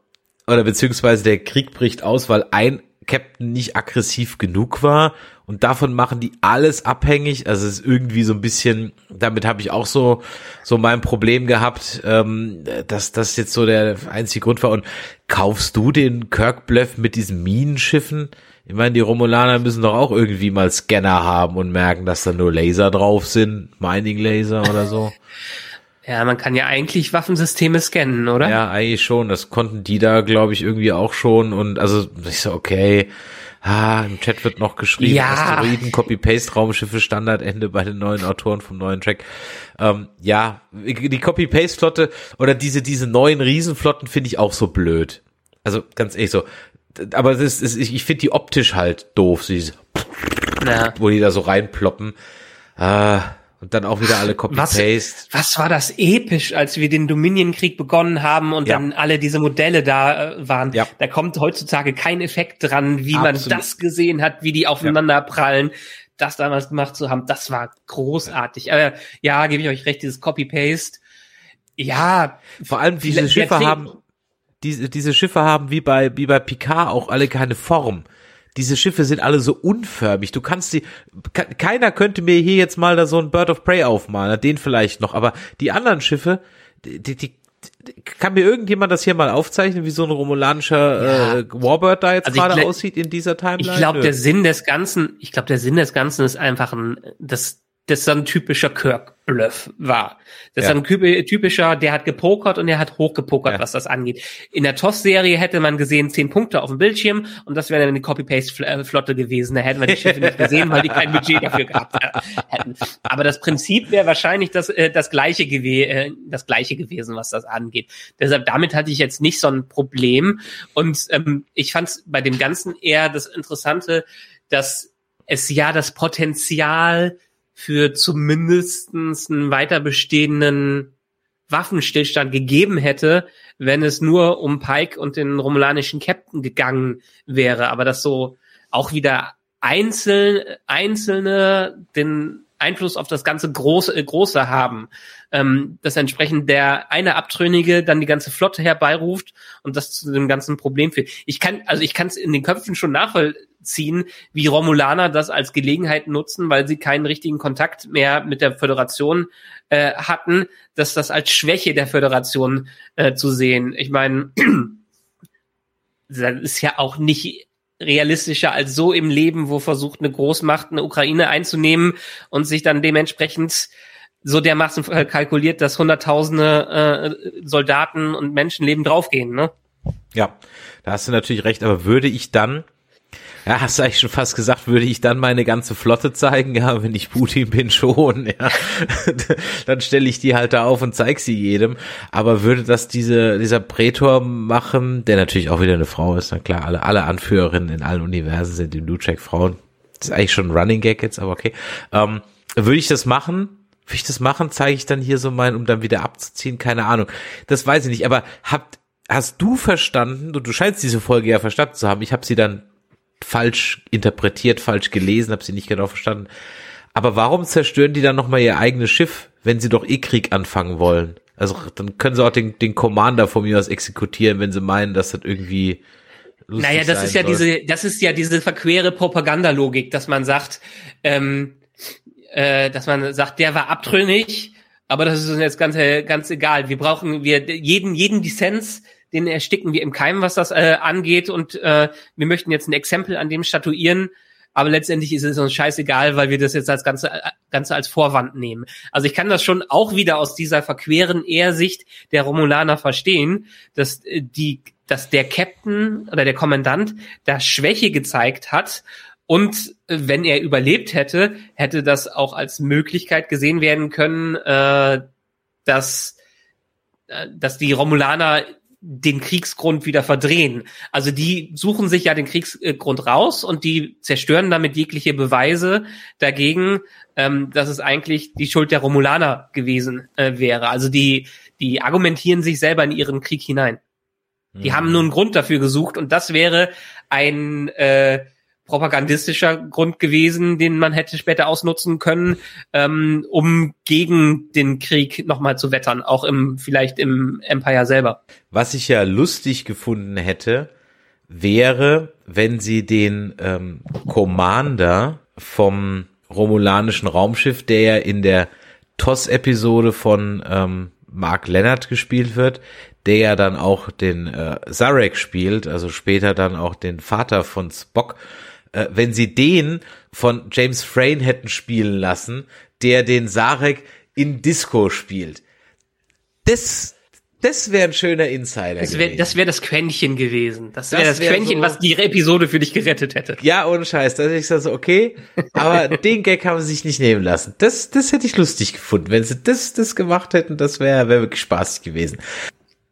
Speaker 3: oder beziehungsweise der Krieg bricht aus, weil ein Captain nicht aggressiv genug war und davon machen die alles abhängig. Also es ist irgendwie so ein bisschen, damit habe ich auch so so mein Problem gehabt, ähm, dass das jetzt so der einzige Grund war. Und kaufst du den Kirk-Bluff mit diesen Minenschiffen? Ich meine, die Romulaner müssen doch auch irgendwie mal Scanner haben und merken, dass da nur Laser drauf sind, Mining Laser oder so.
Speaker 4: Ja, man kann ja eigentlich Waffensysteme scannen, oder?
Speaker 3: Ja, eigentlich schon. Das konnten die da, glaube ich, irgendwie auch schon. Und also ich so, okay. Ah, im Chat wird noch geschrieben,
Speaker 4: ja.
Speaker 3: Asteroiden, Copy-Paste, Raumschiffe, Standardende bei den neuen Autoren vom neuen Track. Ähm, ja, die Copy-Paste-Flotte oder diese, diese neuen Riesenflotten finde ich auch so blöd. Also ganz ehrlich so. Aber das ist, ich, ich finde die optisch halt doof, sie, ja. wo die da so reinploppen. Ah, und dann auch wieder alle Copy-Paste.
Speaker 4: Was, was war das episch, als wir den Dominion-Krieg begonnen haben und ja. dann alle diese Modelle da äh, waren. Ja. Da kommt heutzutage kein Effekt dran, wie Absolut. man das gesehen hat, wie die aufeinander ja. prallen. Das damals gemacht zu haben, das war großartig. Ja, äh, ja gebe ich euch recht, dieses Copy-Paste. Ja.
Speaker 3: Vor allem diese Schiffe haben, diese, diese Schiffe haben wie bei, wie bei Picard auch alle keine Form diese Schiffe sind alle so unförmig. Du kannst sie, keiner könnte mir hier jetzt mal da so ein Bird of Prey aufmalen, den vielleicht noch, aber die anderen Schiffe, die, die, die kann mir irgendjemand das hier mal aufzeichnen, wie so ein romulanischer ja. äh, Warbird da jetzt also gerade aussieht in dieser Timeline?
Speaker 4: Ich glaube, der Sinn des Ganzen, ich glaube, der Sinn des Ganzen ist einfach ein, das, das ein typischer Kirk-Bluff war. Das ja. ist ein typischer, der hat gepokert und der hat hochgepokert, ja. was das angeht. In der TOS-Serie hätte man gesehen, zehn Punkte auf dem Bildschirm und das wäre dann eine Copy-Paste-Flotte gewesen. Da hätten wir die Schiffe nicht gesehen, weil die kein Budget dafür gehabt hätten. Aber das Prinzip wäre wahrscheinlich das, äh, das, gleiche äh, das gleiche gewesen, was das angeht. Deshalb, damit hatte ich jetzt nicht so ein Problem. Und ähm, ich fand es bei dem Ganzen eher das Interessante, dass es ja das Potenzial für zumindestens einen weiter bestehenden Waffenstillstand gegeben hätte, wenn es nur um Pike und den romulanischen Captain gegangen wäre. Aber dass so auch wieder einzeln, einzelne den Einfluss auf das ganze Große, äh, Große haben. Ähm, dass entsprechend der eine Abtrünnige dann die ganze Flotte herbeiruft und das zu dem ganzen Problem führt. Ich kann, also ich kann es in den Köpfen schon nachvollziehen ziehen, wie Romulaner das als Gelegenheit nutzen, weil sie keinen richtigen Kontakt mehr mit der Föderation äh, hatten, dass das als Schwäche der Föderation äh, zu sehen. Ich meine, das ist ja auch nicht realistischer als so im Leben, wo versucht eine Großmacht eine Ukraine einzunehmen und sich dann dementsprechend so dermaßen kalkuliert, dass Hunderttausende äh, Soldaten und Menschenleben draufgehen, ne?
Speaker 3: Ja, da hast du natürlich recht, aber würde ich dann, ja, hast du eigentlich schon fast gesagt, würde ich dann meine ganze Flotte zeigen, ja, wenn ich Putin bin schon, ja, dann stelle ich die halt da auf und zeig sie jedem, aber würde das diese, dieser Prätor machen, der natürlich auch wieder eine Frau ist, na klar, alle, alle Anführerinnen in allen Universen sind im Check Frauen, das ist eigentlich schon ein Running Gag jetzt, aber okay, ähm, würde ich das machen, würde ich das machen, zeige ich dann hier so mein, um dann wieder abzuziehen, keine Ahnung. Das weiß ich nicht, aber habt, hast du verstanden, du, du scheinst diese Folge ja verstanden zu haben, ich habe sie dann falsch interpretiert, falsch gelesen, habe sie nicht genau verstanden. Aber warum zerstören die dann nochmal ihr eigenes Schiff, wenn sie doch eh Krieg anfangen wollen? Also dann können sie auch den, den Commander von mir aus exekutieren, wenn sie meinen, dass das irgendwie
Speaker 4: lustig Naja, das ist ja soll. diese, das ist ja diese verquere Propagandalogik, dass man sagt, ähm, äh, dass man sagt, der war abtrünnig, aber das ist uns jetzt ganz, ganz egal. Wir brauchen wir jeden, jeden Dissens, den ersticken wir im Keim, was das äh, angeht. Und äh, wir möchten jetzt ein Exempel an dem statuieren. Aber letztendlich ist es uns scheißegal, weil wir das jetzt als Ganze, äh, Ganze als Vorwand nehmen. Also ich kann das schon auch wieder aus dieser verqueren Ehrsicht der Romulaner verstehen, dass äh, die, dass der Captain oder der Kommandant da Schwäche gezeigt hat und äh, wenn er überlebt hätte, hätte das auch als Möglichkeit gesehen werden können, äh, dass, dass die Romulaner den Kriegsgrund wieder verdrehen. Also die suchen sich ja den Kriegsgrund raus und die zerstören damit jegliche Beweise dagegen, ähm, dass es eigentlich die Schuld der Romulaner gewesen äh, wäre. Also die, die argumentieren sich selber in ihren Krieg hinein. Die mhm. haben nur einen Grund dafür gesucht und das wäre ein äh, propagandistischer Grund gewesen, den man hätte später ausnutzen können, ähm, um gegen den Krieg nochmal zu wettern, auch im vielleicht im Empire selber.
Speaker 3: Was ich ja lustig gefunden hätte, wäre, wenn sie den ähm, Commander vom romulanischen Raumschiff, der ja in der TOS-Episode von ähm, Mark Leonard gespielt wird, der ja dann auch den äh, Zarek spielt, also später dann auch den Vater von Spock, äh, wenn sie den von James Frayne hätten spielen lassen, der den Sarek in Disco spielt. Das, das wäre ein schöner Insider.
Speaker 4: Das wäre das, wär das Quäntchen gewesen. Das wäre das, das wär Quäntchen, so, was die Episode für dich gerettet hätte.
Speaker 3: Ja, ohne Scheiß. Da ich so, okay, aber den Gag haben sie sich nicht nehmen lassen. Das, das hätte ich lustig gefunden. Wenn sie das, das gemacht hätten, das wäre wär wirklich spaßig gewesen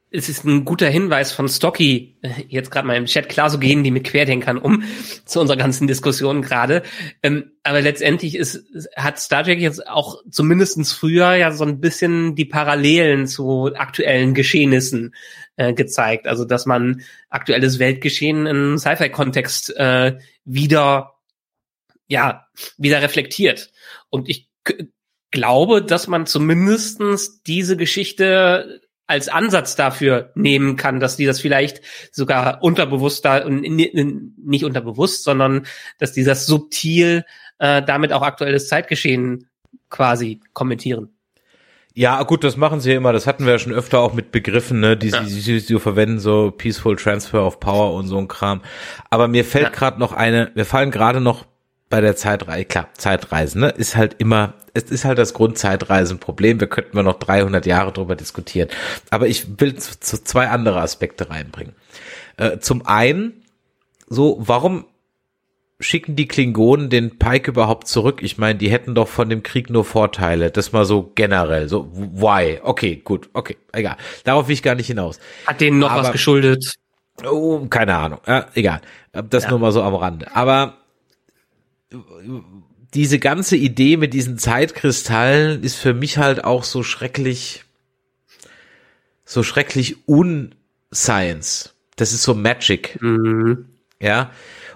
Speaker 4: es ist ein guter Hinweis von Stocky, äh, jetzt gerade mal im Chat, klar, so gehen die mit Querdenkern um, zu unserer ganzen Diskussion gerade. Ähm, aber letztendlich ist, hat Star Trek jetzt auch zumindestens früher ja so ein bisschen die Parallelen zu aktuellen Geschehnissen äh, gezeigt. Also, dass man aktuelles Weltgeschehen im Sci-Fi-Kontext äh, wieder, ja, wieder reflektiert. Und ich glaube, dass man zumindestens diese Geschichte als Ansatz dafür nehmen kann, dass die das vielleicht sogar unterbewusst da und nicht unterbewusst, sondern dass die das subtil äh, damit auch aktuelles Zeitgeschehen quasi kommentieren.
Speaker 3: Ja, gut, das machen sie ja immer. Das hatten wir ja schon öfter auch mit Begriffen, ne, die ja. sie, sie verwenden, so Peaceful Transfer of Power und so ein Kram. Aber mir fällt ja. gerade noch eine, wir fallen gerade noch bei der Zeitreise, klar, Zeitreisen, ne, ist halt immer, es ist halt das Grundzeitreisenproblem. Wir könnten wir noch 300 Jahre drüber diskutieren. Aber ich will zu, zu zwei andere Aspekte reinbringen. Äh, zum einen, so, warum schicken die Klingonen den Pike überhaupt zurück? Ich meine, die hätten doch von dem Krieg nur Vorteile. Das mal so generell. So, why? Okay, gut, okay, egal. Darauf will ich gar nicht hinaus.
Speaker 4: Hat denen noch Aber, was geschuldet?
Speaker 3: Oh, keine Ahnung. Ja, egal. Das ja. nur mal so am Rande. Aber diese ganze Idee mit diesen Zeitkristallen ist für mich halt auch so schrecklich, so schrecklich unscience. Das ist so Magic. Mhm. Ja.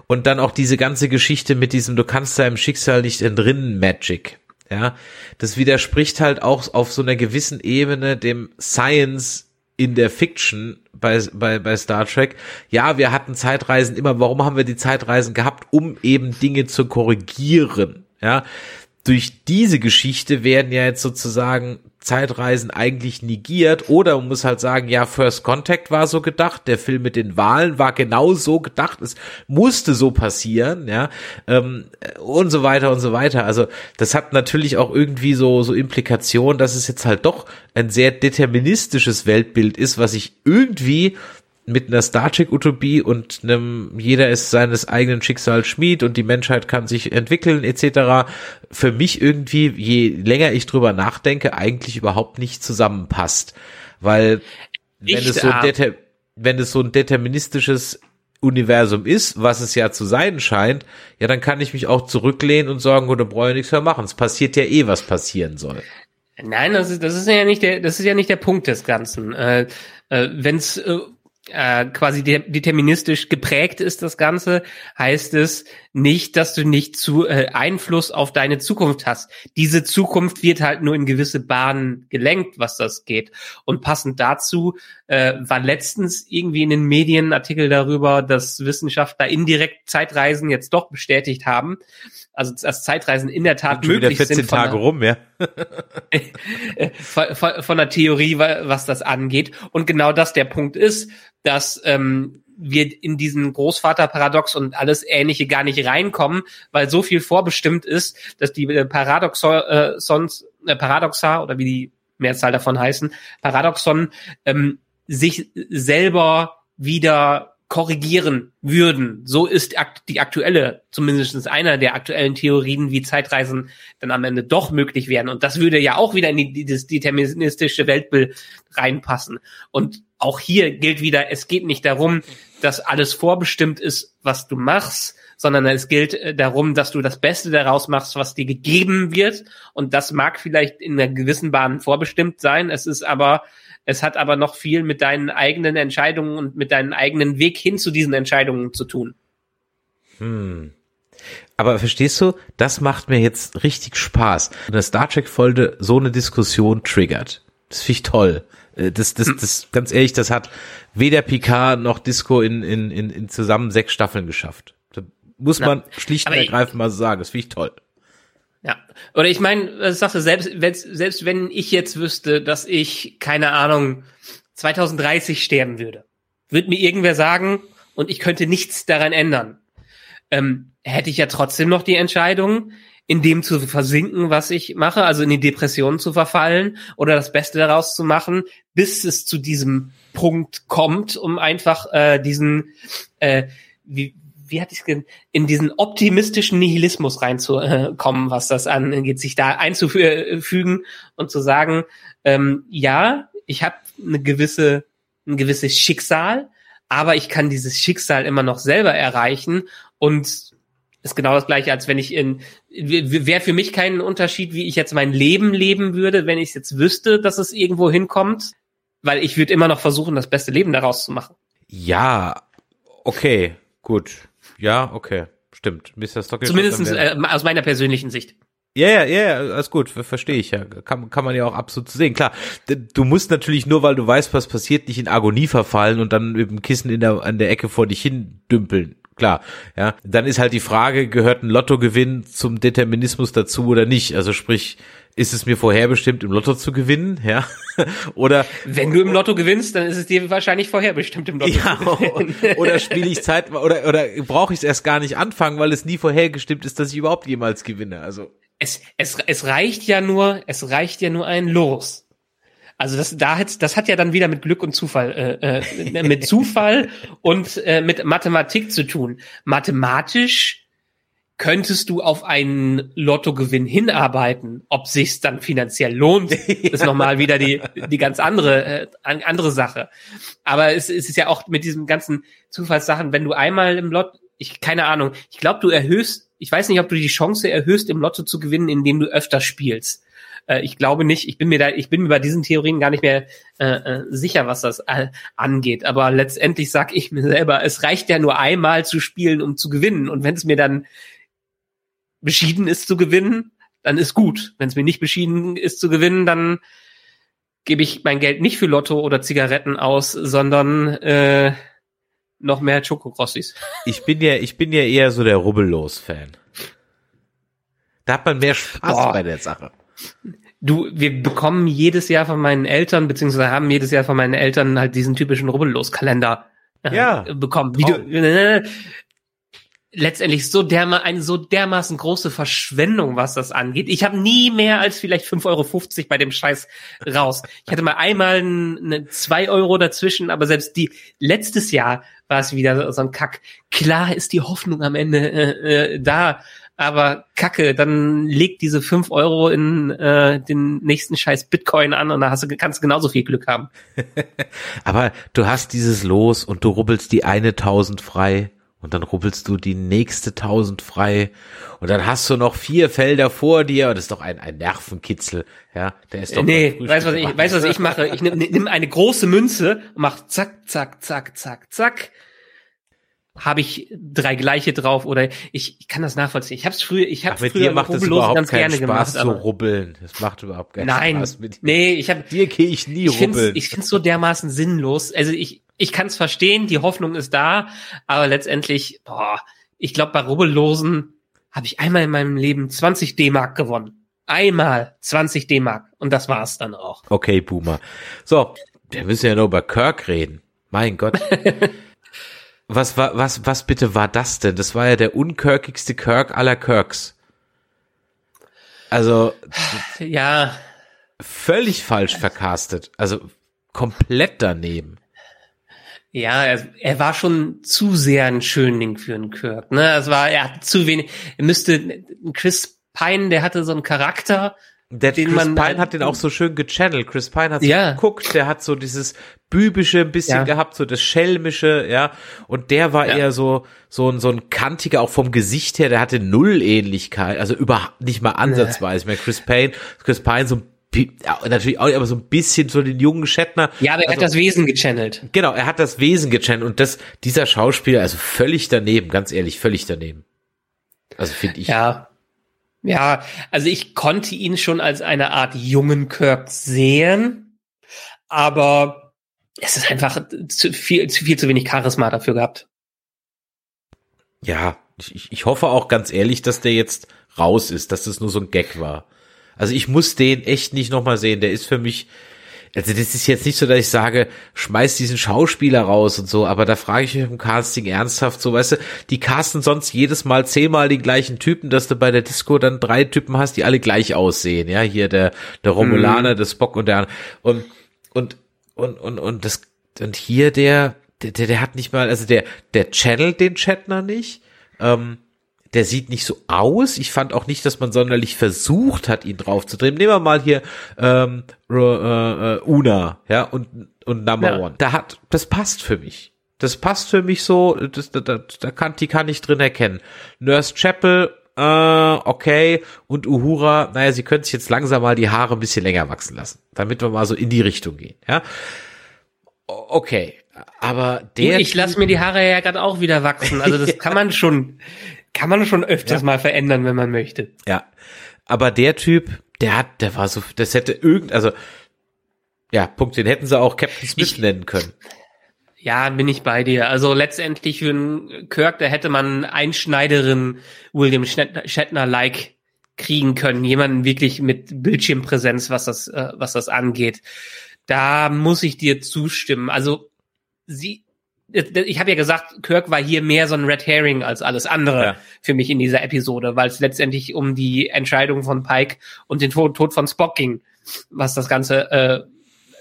Speaker 3: Und dann auch diese ganze Geschichte mit diesem, du kannst deinem Schicksal nicht entrinnen, Magic. Ja. Das widerspricht halt auch auf so einer gewissen Ebene dem Science in der Fiction bei, bei, bei Star Trek. Ja, wir hatten Zeitreisen immer. Warum haben wir die Zeitreisen gehabt? Um eben Dinge zu korrigieren. Ja, durch diese Geschichte werden ja jetzt sozusagen Zeitreisen eigentlich negiert oder man muss halt sagen, ja, First Contact war so gedacht, der Film mit den Wahlen war genau so gedacht, es musste so passieren, ja, ähm, und so weiter und so weiter. Also das hat natürlich auch irgendwie so, so Implikationen, dass es jetzt halt doch ein sehr deterministisches Weltbild ist, was ich irgendwie mit einer Star Trek Utopie und einem jeder ist seines eigenen Schicksals Schmied und die Menschheit kann sich entwickeln etc. für mich irgendwie je länger ich drüber nachdenke eigentlich überhaupt nicht zusammenpasst, weil wenn
Speaker 4: Ich,
Speaker 3: es so
Speaker 4: äh,
Speaker 3: deter wenn es so ein deterministisches Universum ist, was es ja zu sein scheint, ja, dann kann ich mich auch zurücklehnen und sagen, gut, da brauche ich nichts mehr machen. Es passiert ja eh, was passieren soll.
Speaker 4: Nein, das ist, das ist ja nicht der, das ist ja nicht der Punkt des Ganzen. Äh, äh, Wenn es äh, äh, quasi de deterministisch geprägt ist, das Ganze, heißt es nicht, dass du nicht zu äh, Einfluss auf deine Zukunft hast. Diese Zukunft wird halt nur in gewisse Bahnen gelenkt, was das geht. Und passend dazu äh, war letztens irgendwie in den Medien ein Artikel darüber, dass Wissenschaftler indirekt Zeitreisen jetzt doch bestätigt haben. Also dass Zeitreisen in der Tat möglich
Speaker 3: 14
Speaker 4: sind. von
Speaker 3: Tage
Speaker 4: der-
Speaker 3: rum, ja.
Speaker 4: von, von, von der Theorie, wa- was das angeht. Und genau das der Punkt ist, dass ähm, wir in diesen Großvaterparadox und alles Ähnliche gar nicht reinkommen, weil so viel vorbestimmt ist, dass die äh, Paradoxon, äh, äh, Paradoxa oder wie die Mehrzahl davon heißen, Paradoxon ähm, sich selber wieder korrigieren würden. So ist die aktuelle, zumindest einer der aktuellen Theorien, wie Zeitreisen dann am Ende doch möglich wären. Und das würde ja auch wieder in die, dieses deterministische Weltbild reinpassen. Und auch hier gilt wieder, es geht nicht darum, dass alles vorbestimmt ist, was du machst, sondern es gilt äh, darum, dass du das Beste daraus machst, was dir gegeben wird. Und das mag vielleicht in einer gewissen Bahn vorbestimmt sein. Es ist aber, es hat aber noch viel mit deinen eigenen Entscheidungen und mit deinem eigenen Weg hin zu diesen Entscheidungen zu tun.
Speaker 3: Aber verstehst du, das macht mir jetzt richtig Spaß. Eine Star Trek Folge so eine Diskussion triggert. Das finde ich toll. Äh, Das, das, das, ganz ehrlich, das hat weder Picard noch Disco in, in, in, in zusammen sechs Staffeln geschafft. Das muss
Speaker 4: Na,
Speaker 3: man schlicht und ergreifend mal so sagen. Das finde ich toll.
Speaker 4: Ja. Oder ich meine, äh, sagst du, selbst, wenn- selbst wenn ich jetzt wüsste, dass ich, keine Ahnung, 2030 sterben würde, würde mir irgendwer sagen, und ich könnte nichts daran ändern, ähm, hätte ich ja trotzdem noch die Entscheidung, in dem zu versinken, was ich mache, also in die Depression zu verfallen oder das Beste daraus zu machen, bis es zu diesem Punkt kommt, um einfach äh, diesen, äh, wie, wie hatte ich in diesen optimistischen Nihilismus reinzukommen, was das angeht, sich da einzufügen und zu sagen, ähm, ja, ich habe eine gewisse, ein gewisses Schicksal, aber ich kann dieses Schicksal immer noch selber erreichen und ist genau das gleiche, als wenn ich in, wäre für mich kein Unterschied, wie ich jetzt mein Leben leben würde, wenn ich jetzt wüsste, dass es irgendwo hinkommt, weil ich würde immer noch versuchen, das beste Leben daraus zu machen.
Speaker 3: Ja, okay, gut. Ja, okay, stimmt. Mr. Stockett.
Speaker 4: Zumindest äh, aus meiner persönlichen Sicht.
Speaker 3: Ja, ja, ja, alles gut, ver- verstehe ich ja. Kann, kann man ja auch absolut so sehen. Klar, du musst natürlich nur, weil du weißt, was passiert, nicht in Agonie verfallen und dann mit dem Kissen in der, an der Ecke vor dich hin dümpeln. Klar, ja. Dann ist halt die Frage, gehört ein Lottogewinn zum Determinismus dazu oder nicht? Also sprich, ist es mir vorherbestimmt, im Lotto zu gewinnen, ja? oder
Speaker 4: Wenn du im Lotto gewinnst, dann ist es dir wahrscheinlich vorherbestimmt im Lotto.
Speaker 3: ja,
Speaker 4: zu gewinnen.
Speaker 3: oder spiele ich Zeit oder oder brauche ich es erst gar nicht anfangen, weil es nie vorhergestimmt ist, dass ich überhaupt jemals gewinne. Also
Speaker 4: es, es, es reicht ja nur, es reicht ja nur ein Los. Also das, da hat, das hat ja dann wieder mit Glück und Zufall, äh, äh, mit Zufall und äh, mit Mathematik zu tun. Mathematisch könntest du auf einen Lottogewinn hinarbeiten. Ob sich's dann finanziell lohnt, ist nochmal wieder die, die ganz andere, äh, an- andere Sache. Aber es, es ist ja auch mit diesen ganzen Zufallssachen, wenn du einmal im Lotto, ich, keine Ahnung, ich glaube, du erhöhst, ich weiß nicht, ob du die Chance erhöhst, im Lotto zu gewinnen, indem du öfter spielst. Äh, ich glaube nicht, ich bin mir da, ich bin mir bei diesen Theorien gar nicht mehr äh, äh, sicher, was das äh, angeht. Aber letztendlich sag ich mir selber, es reicht ja nur einmal zu spielen, um zu gewinnen. Und wenn es mir dann beschieden ist zu gewinnen, dann ist gut. Wenn es mir nicht beschieden ist zu gewinnen, dann gebe ich mein Geld nicht für Lotto oder Zigaretten aus, sondern äh, noch mehr Chocokrossis.
Speaker 3: ich bin ja, ich bin ja eher so der Rubbellos-Fan. Da hat man mehr Spaß
Speaker 4: Boah.
Speaker 3: bei der Sache.
Speaker 4: Du, wir bekommen jedes Jahr von meinen Eltern, beziehungsweise haben jedes Jahr von meinen Eltern halt diesen typischen Rubbellos-Kalender äh,
Speaker 3: Ja.
Speaker 4: bekommen. Wie du, äh, letztendlich so derma eine so dermaßen große Verschwendung, was das angeht. Ich habe nie mehr als vielleicht 5,50 Euro bei dem Scheiß raus. Ich hatte mal einmal eine 2 Euro dazwischen, aber selbst die letztes Jahr war es wieder so ein Kack. Klar ist die Hoffnung am Ende äh, äh, da, aber Kacke, dann leg diese 5 Euro in äh, den nächsten Scheiß Bitcoin an und da hast du, kannst du genauso viel Glück haben.
Speaker 3: Aber du hast dieses Los und du rubbelst die eine tausend frei und dann rubbelst du die nächste tausend frei und dann hast du noch vier Felder vor dir und das ist doch ein, ein Nervenkitzel, ja, der ist doch
Speaker 4: nee, weißt du, was ich, du, was ich mache? Ich nehme nimm eine große Münze und mach zack, zack, zack, zack, zack. Habe ich drei gleiche drauf oder ich, ich kann das nachvollziehen. Ich habe es früher, ich habe früher
Speaker 3: dir macht es überhaupt
Speaker 4: ganz
Speaker 3: keinen
Speaker 4: gerne
Speaker 3: Spaß
Speaker 4: gemacht,
Speaker 3: zu rubbeln. Das macht überhaupt keinen
Speaker 4: nein,
Speaker 3: Spaß mit dir.
Speaker 4: nee, ich habe
Speaker 3: Dir gehe ich nie
Speaker 4: ich find's,
Speaker 3: rubbeln.
Speaker 4: ich find's so dermaßen sinnlos. Also ich, ich kann es verstehen, die Hoffnung ist da, aber letztendlich, boah, ich glaube, bei Rubbellosen habe ich einmal in meinem Leben 20 D-Mark gewonnen. Einmal 20 D-Mark. Und das war's dann auch.
Speaker 3: Okay, Boomer. So, wir müssen ja nur über Kirk reden. Mein Gott. was war, was, was bitte war das denn? Das war ja der unkirkigste Kirk aller Kirks. Also,
Speaker 4: Ja,
Speaker 3: völlig falsch vercastet. Also, komplett daneben.
Speaker 4: ja, er, er war schon zu sehr ein Schönling für einen Kirk. Ne, es war, er hat zu wenig. Er müsste Chris Pine, der hatte so einen Charakter.
Speaker 3: Der
Speaker 4: Den
Speaker 3: Chris
Speaker 4: man-
Speaker 3: Pine hat den auch so schön gechannelt. Chris Pine hat so
Speaker 4: Ja.
Speaker 3: geguckt, der hat so dieses bübische ein bisschen
Speaker 4: Ja.
Speaker 3: gehabt, so das schelmische, ja. Und der war
Speaker 4: Ja.
Speaker 3: eher so so ein so ein kantiger, auch vom Gesicht her, der hatte null Ähnlichkeit, also überhaupt nicht mal ansatzweise. Ich meine, Chris Pine, Chris Pine so ein ja, natürlich auch, aber so ein bisschen so den jungen Shatner.
Speaker 4: Ja, aber er
Speaker 3: Also-
Speaker 4: hat das Wesen gechannelt.
Speaker 3: Genau, er hat das Wesen gechannelt und das dieser Schauspieler, also völlig daneben, ganz ehrlich, völlig daneben. Also finde ich.
Speaker 4: Ja. Ja, also ich konnte ihn schon als eine Art jungen Kirk sehen, aber es ist einfach zu viel, zu viel zu wenig Charisma dafür gehabt.
Speaker 3: Ja, ich, ich- hoffe auch ganz ehrlich, dass der jetzt raus ist, dass das nur so ein Gag war. Also ich muss den echt nicht nochmal sehen. Der ist für mich, also das ist jetzt nicht so, dass ich sage, schmeiß diesen Schauspieler raus und so, aber da frage ich mich im Casting ernsthaft so, weißt du, die casten sonst jedes Mal zehnmal die gleichen Typen, dass du bei der Disco dann drei Typen hast, die alle gleich aussehen, ja, hier der, der Romulaner, der Spock und der, und, und, und, und, und das, und hier der, der, der, der hat nicht mal, also der, der channelt den Chatner nicht, ähm, der sieht nicht so aus. Ich fand auch nicht, dass man sonderlich versucht hat, ihn draufzudrehen. Nehmen wir mal hier ähm, äh, äh, Una, ja, und, und Number
Speaker 4: Ja.
Speaker 3: One. Da hat, das passt für mich. Das passt für mich so, das, da, da, da kann, die kann ich drin erkennen. Nurse Chapel, äh, okay, und Uhura, naja, sie können sich jetzt langsam mal die Haare ein bisschen länger wachsen lassen, damit wir mal so in die Richtung gehen, ja. Okay, aber der.
Speaker 4: ich lasse mir die Haare ja gerade auch wieder wachsen. Also das kann man schon, kann man schon öfters mal verändern, wenn man möchte.
Speaker 3: Ja. Aber der Typ, der hat, der war so, das hätte irgend, also, ja, Punkt, den hätten sie auch Captain Smith
Speaker 4: Ich-
Speaker 3: nennen können.
Speaker 4: Ja, bin ich bei dir. Also letztendlich für einen Kirk, da hätte man einen Schneiderin William Shatner- Shatner-like kriegen können. Jemanden wirklich mit Bildschirmpräsenz, was das, äh, was das angeht. Da muss ich dir zustimmen. Also sie, ich habe ja gesagt, Kirk war hier mehr so ein Red Herring als alles andere
Speaker 3: Ja.
Speaker 4: für mich in dieser Episode, weil es letztendlich um die Entscheidung von Pike und den Tod, Tod von Spock ging, was das Ganze äh,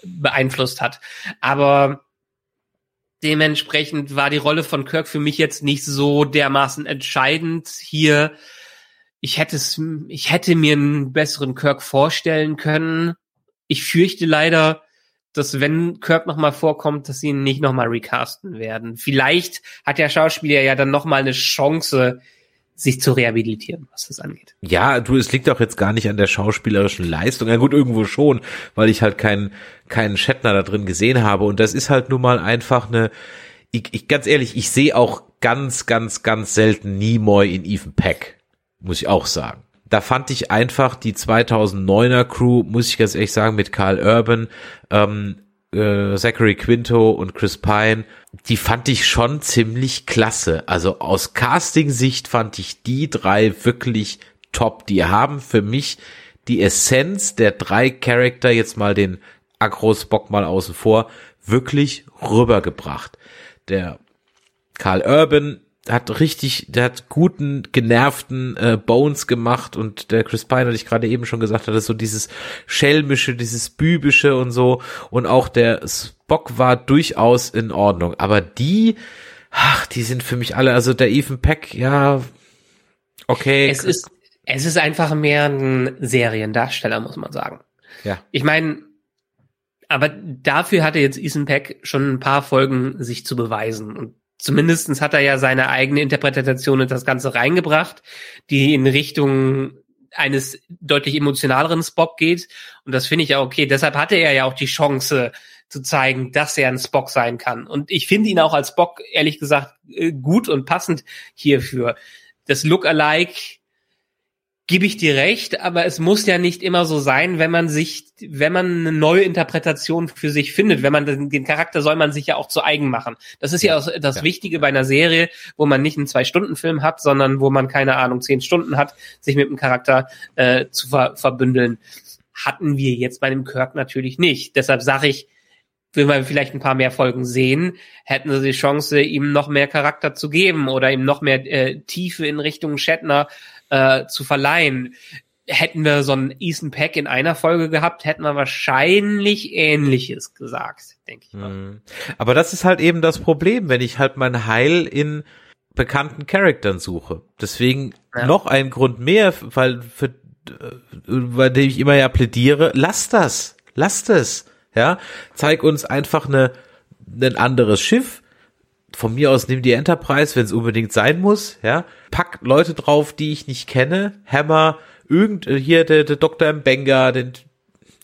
Speaker 4: beeinflusst hat. Aber dementsprechend war die Rolle von Kirk für mich jetzt nicht so dermaßen entscheidend hier. Ich hätte es, ich hätte mir einen besseren Kirk vorstellen können. Ich fürchte leider, dass wenn Kirk nochmal vorkommt, dass sie ihn nicht nochmal recasten werden. Vielleicht hat der Schauspieler ja dann nochmal eine Chance, sich zu rehabilitieren, was das angeht.
Speaker 3: Ja, du, es liegt auch jetzt gar nicht an der schauspielerischen Leistung. Ja gut, irgendwo schon, weil ich halt keinen, keinen Shatner da drin gesehen habe. Und das ist halt nun mal einfach eine, ich, ich ganz ehrlich, ich sehe auch ganz, ganz, ganz selten Nimoy in Ethan Peck. Muss ich auch sagen. Da fand ich einfach die 2009er Crew, muss ich ganz ehrlich sagen, mit Carl Urban, ähm, äh, Zachary Quinto und Chris Pine, die fand ich schon ziemlich klasse. Also aus Casting-Sicht fand ich die drei wirklich top. Die haben für mich die Essenz der drei Charakter, jetzt mal den Agro-Spock mal außen vor, wirklich rübergebracht. Der Karl Urban hat richtig, der hat guten, genervten äh, Bones gemacht und der Chris Pine, hatte ich gerade eben schon gesagt hatte, so dieses schelmische, dieses bübische und so und auch der Spock war durchaus in Ordnung, aber die, ach, die sind für mich alle, also der Ethan Peck, ja, okay.
Speaker 4: Es ist, es ist einfach mehr ein Seriendarsteller, muss man sagen.
Speaker 3: Ja.
Speaker 4: Ich meine, aber dafür hatte jetzt Ethan Peck schon ein paar Folgen sich zu beweisen und zumindestens hat er ja seine eigene Interpretation in das Ganze reingebracht, die in Richtung eines deutlich emotionaleren Spock geht. Und das finde ich ja okay. Deshalb hatte er ja auch die Chance zu zeigen, dass er ein Spock sein kann. Und ich finde ihn auch als Spock, ehrlich gesagt, äh, gut und passend hierfür. Das Look-alike gebe ich dir recht, aber es muss ja nicht immer so sein, wenn man sich, wenn man eine neue Interpretation für sich findet, wenn man den, den Charakter soll man sich ja auch zu eigen machen. Das ist ja, auch das ja. Wichtige bei einer Serie, wo man nicht einen Zwei-Stunden-Film hat, sondern wo man, keine Ahnung, zehn Stunden hat, sich mit dem Charakter äh, zu ver verbündeln. Hatten wir jetzt bei dem Kirk natürlich nicht. Deshalb sage ich, wenn wir vielleicht ein paar mehr Folgen sehen, hätten sie die Chance, ihm noch mehr Charakter zu geben oder ihm noch mehr äh, Tiefe in Richtung Shatner äh, zu verleihen. Hätten wir so einen Ethan Peck in einer Folge gehabt, hätten wir wahrscheinlich Ähnliches gesagt, denke ich mal. Hm.
Speaker 3: Aber das ist halt eben das Problem, wenn ich halt mein Heil in bekannten Charaktern suche. Deswegen ja. noch ein Grund mehr, weil für, bei dem ich immer ja plädiere, lass das, lass das, ja, zeig uns einfach eine, ein anderes Schiff, von mir aus nimm die Enterprise, wenn es unbedingt sein muss, ja. Pack Leute drauf, die ich nicht kenne. Hammer, irgend, äh, hier der, der Dr. Mbenga, den,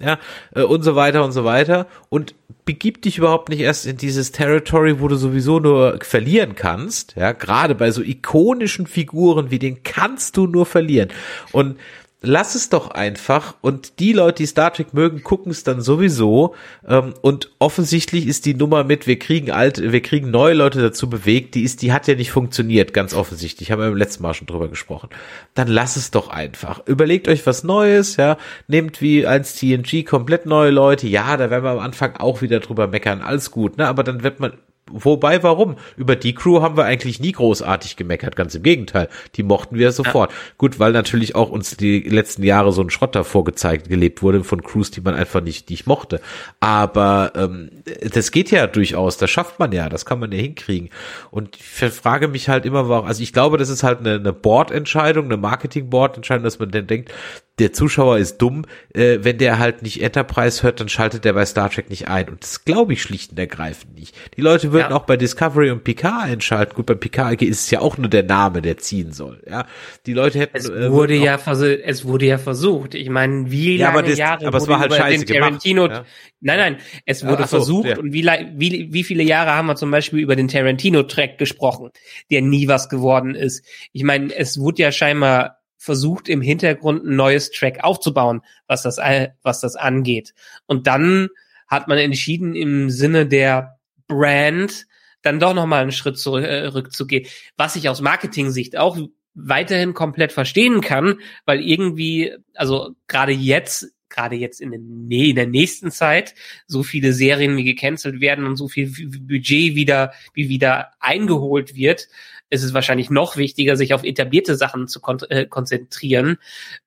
Speaker 3: ja, äh, und so weiter und so weiter. Und begib dich überhaupt nicht erst in dieses Territory, wo du sowieso nur verlieren kannst, ja. Gerade bei so ikonischen Figuren wie den kannst du nur verlieren. Und lass es doch einfach und die Leute, die Star Trek mögen, gucken es dann sowieso. Ähm, und offensichtlich ist die Nummer mit, wir kriegen alte, wir kriegen neue Leute dazu bewegt, die ist, die hat ja nicht funktioniert, ganz offensichtlich, haben wir im letzten Mal schon drüber gesprochen. Dann lass es doch einfach. Überlegt euch was Neues, ja, nehmt wie als TNG komplett neue Leute, ja, da werden wir am Anfang auch wieder drüber meckern, alles gut, ne, aber dann wird man Wobei, warum? Über die Crew haben wir eigentlich nie großartig gemeckert, ganz im Gegenteil. Die mochten wir sofort. Ja. Gut, weil natürlich auch uns die letzten Jahre so ein Schrott davor gezeigt, gelebt wurde von Crews, die man einfach nicht, nicht mochte. Aber ähm, das geht ja durchaus, das schafft man ja, das kann man ja hinkriegen. Und ich frage mich halt immer, warum, also ich glaube, das ist halt eine, eine Board-Entscheidung, eine Marketing-Board-Entscheidung, dass man dann denkt, der Zuschauer ist dumm, äh, wenn der halt nicht Enterprise hört, dann schaltet der bei Star Trek nicht ein. Und das glaube ich schlicht und ergreifend nicht. Die Leute würden ja. auch bei Discovery und Picard einschalten. Gut, bei Picard ist es ja auch nur der Name, der ziehen soll. Ja, die Leute hätten.
Speaker 4: Es äh, wurde ja versucht. Es wurde ja versucht. Ich meine, wie
Speaker 3: ja,
Speaker 4: lange
Speaker 3: aber das,
Speaker 4: Jahre
Speaker 3: aber es war halt scheiße
Speaker 4: den Tarantino.
Speaker 3: Gemacht,
Speaker 4: ja? Nein, nein, es wurde ja, so, versucht. Ja. Und wie, wie wie viele Jahre haben wir zum Beispiel über den Tarantino-Track gesprochen, der nie was geworden ist? Ich meine, es wurde ja scheinbar versucht im Hintergrund ein neues Track aufzubauen, was das, was das angeht. Und dann hat man entschieden, im Sinne der Brand dann doch nochmal einen Schritt zurückzugehen, äh, was ich aus Marketing-Sicht auch weiterhin komplett verstehen kann, weil irgendwie, also gerade jetzt, gerade jetzt in, den, in der nächsten Zeit, so viele Serien wie gecancelt werden und so viel Budget wieder, wie wieder eingeholt wird, ist es wahrscheinlich noch wichtiger, sich auf etablierte Sachen zu kon äh, konzentrieren.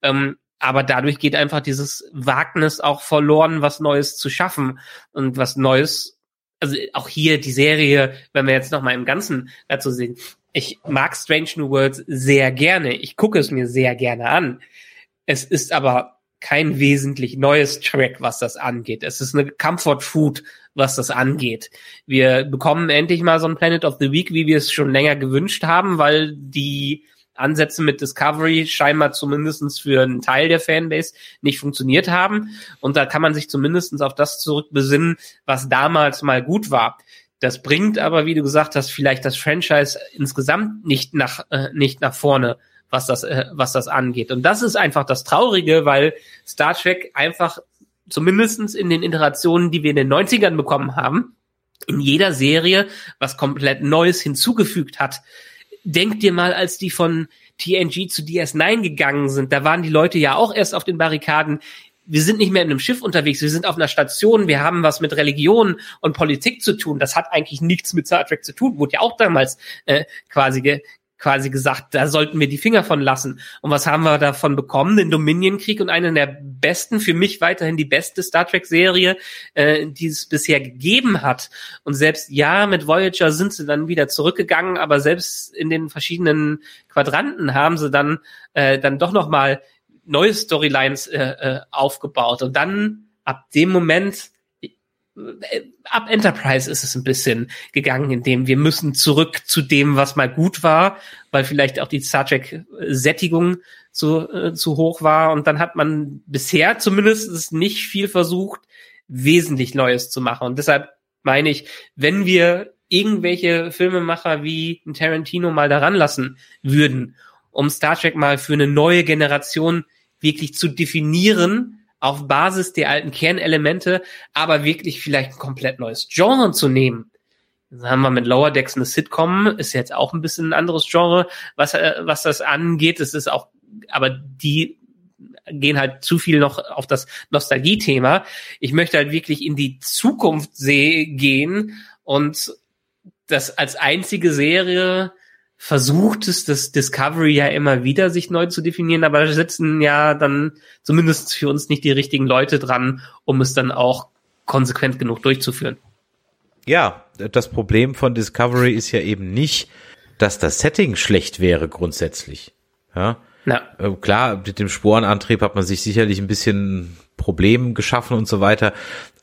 Speaker 4: Ähm, aber dadurch geht einfach dieses Wagnis auch verloren, was Neues zu schaffen und was Neues, also auch hier die Serie, wenn wir jetzt nochmal im Ganzen dazu sehen, ich mag Strange New Worlds sehr gerne, ich gucke es mir sehr gerne an. Es ist aber kein wesentlich neues Track, was das angeht. Es ist eine Comfort Food, was das angeht. Wir bekommen endlich mal so ein Planet of the Week, wie wir es schon länger gewünscht haben, weil die Ansätze mit Discovery scheinbar zumindestens für einen Teil der Fanbase nicht funktioniert haben. Und da kann man sich zumindestens auf das zurückbesinnen, was damals mal gut war. Das bringt aber, wie du gesagt hast, vielleicht das Franchise insgesamt nicht nach, äh, nicht nach vorne was das, äh, was das angeht. Und das ist einfach das Traurige, weil Star Trek einfach zumindestens in den Iterationen, die wir in den 90ern bekommen haben, in jeder Serie was komplett Neues hinzugefügt hat. denk dir mal, als die von TNG zu DS9 gegangen sind, da waren die Leute ja auch erst auf den Barrikaden. Wir sind nicht mehr in einem Schiff unterwegs, wir sind auf einer Station, wir haben was mit Religion und Politik zu tun. Das hat eigentlich nichts mit Star Trek zu tun, wurde ja auch damals äh, quasi ge quasi gesagt, da sollten wir die Finger von lassen. Und was haben wir davon bekommen? Den Dominion-Krieg und eine der besten, für mich weiterhin die beste Star Trek-Serie, äh, die es bisher gegeben hat. Und selbst ja, mit Voyager sind sie dann wieder zurückgegangen, aber selbst in den verschiedenen Quadranten haben sie dann äh, dann doch noch mal neue Storylines äh, äh, aufgebaut. Und dann ab dem Moment ab Enterprise ist es ein bisschen gegangen, indem wir müssen zurück zu dem, was mal gut war, weil vielleicht auch die Star Trek Sättigung zu, äh, zu hoch war. Und dann hat man bisher zumindest nicht viel versucht, wesentlich Neues zu machen. Und deshalb meine ich, wenn wir irgendwelche Filmemacher wie Tarantino mal daran lassen würden, um Star Trek mal für eine neue Generation wirklich zu definieren, auf Basis der alten Kernelemente, aber wirklich vielleicht ein komplett neues Genre zu nehmen. Das haben wir mit Lower Decks eine Sitcom, ist jetzt auch ein bisschen ein anderes Genre, was, äh, was das angeht. Es ist auch, aber die gehen halt zu viel noch auf das Nostalgie-Thema. Ich möchte halt wirklich in die Zukunft gehen und das als einzige Serie versucht es das Discovery ja immer wieder, sich neu zu definieren, aber da sitzen ja dann zumindest für uns nicht die richtigen Leute dran, um es dann auch konsequent genug durchzuführen.
Speaker 3: Ja, das Problem von Discovery ist ja eben nicht, dass das Setting schlecht wäre grundsätzlich. Ja. Na. Äh, klar, mit dem Sporenantrieb hat man sich sicherlich ein bisschen Problem geschaffen und so weiter.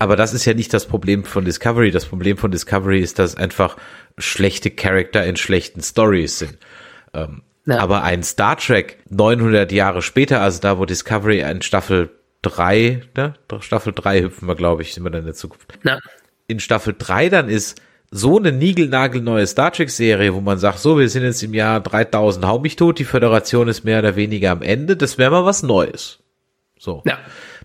Speaker 3: Aber das ist ja nicht das Problem von Discovery. Das Problem von Discovery ist, dass einfach schlechte Charakter in schlechten Stories sind. Ähm, ja. Aber ein Star Trek 900 Jahre später, also da, wo Discovery in Staffel 3, ne? Staffel 3 hüpfen wir, glaube ich, sind wir dann in der Zukunft. Ja. In Staffel 3 dann ist so eine niegelnagelneue Star Trek Serie, wo man sagt, so, wir sind jetzt im Jahr 3000 hau mich tot, die Föderation ist mehr oder weniger am Ende, das wäre mal was Neues. So. Ja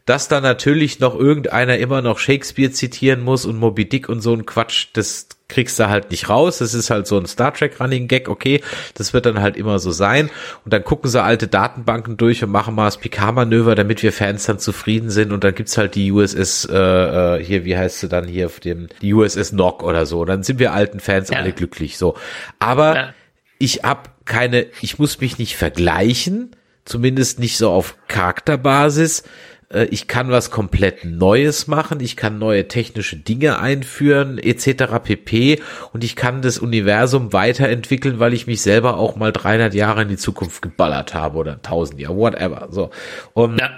Speaker 3: dass da natürlich noch irgendeiner immer noch Shakespeare zitieren muss und Moby Dick und so ein Quatsch, das kriegst du halt nicht raus. Das ist halt so ein Star Trek Running Gag, okay, das wird dann halt immer so sein. Und dann gucken sie alte Datenbanken durch und machen mal das Picard-Manöver, damit wir Fans dann zufrieden sind. Und dann gibt's halt die USS, äh, äh, hier, wie heißt sie dann hier, auf dem, die USS Nock oder so. Und dann sind wir alten Fans ja. alle glücklich, so. Aber ja. ich hab keine, ich muss mich nicht vergleichen, zumindest nicht so auf Charakterbasis ich kann was komplett Neues machen, ich kann neue technische Dinge einführen, etc. pp. Und ich kann das Universum weiterentwickeln, weil ich mich selber auch mal 300 Jahre in die Zukunft geballert habe oder 1000 Jahre, whatever. So. Und ja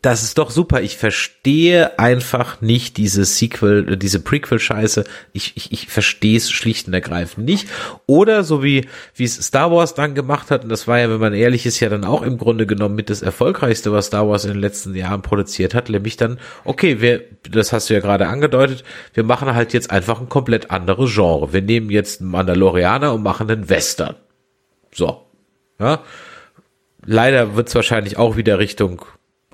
Speaker 3: das ist doch super. Ich verstehe einfach nicht diese Sequel, äh, diese Prequel-Scheiße. Ich, ich, ich verstehe es schlicht und ergreifend nicht. Oder so wie, wie es Star Wars dann gemacht hat, und das war ja, wenn man ehrlich ist, ja dann auch im Grunde genommen mit das erfolgreichste, was Star Wars in den letzten Jahren produziert hat, nämlich dann, okay, wir, das hast du ja gerade angedeutet, wir machen halt jetzt einfach ein komplett anderes Genre. Wir nehmen jetzt einen Mandalorianer und machen einen Western. So. Ja. Leider wird es wahrscheinlich auch wieder Richtung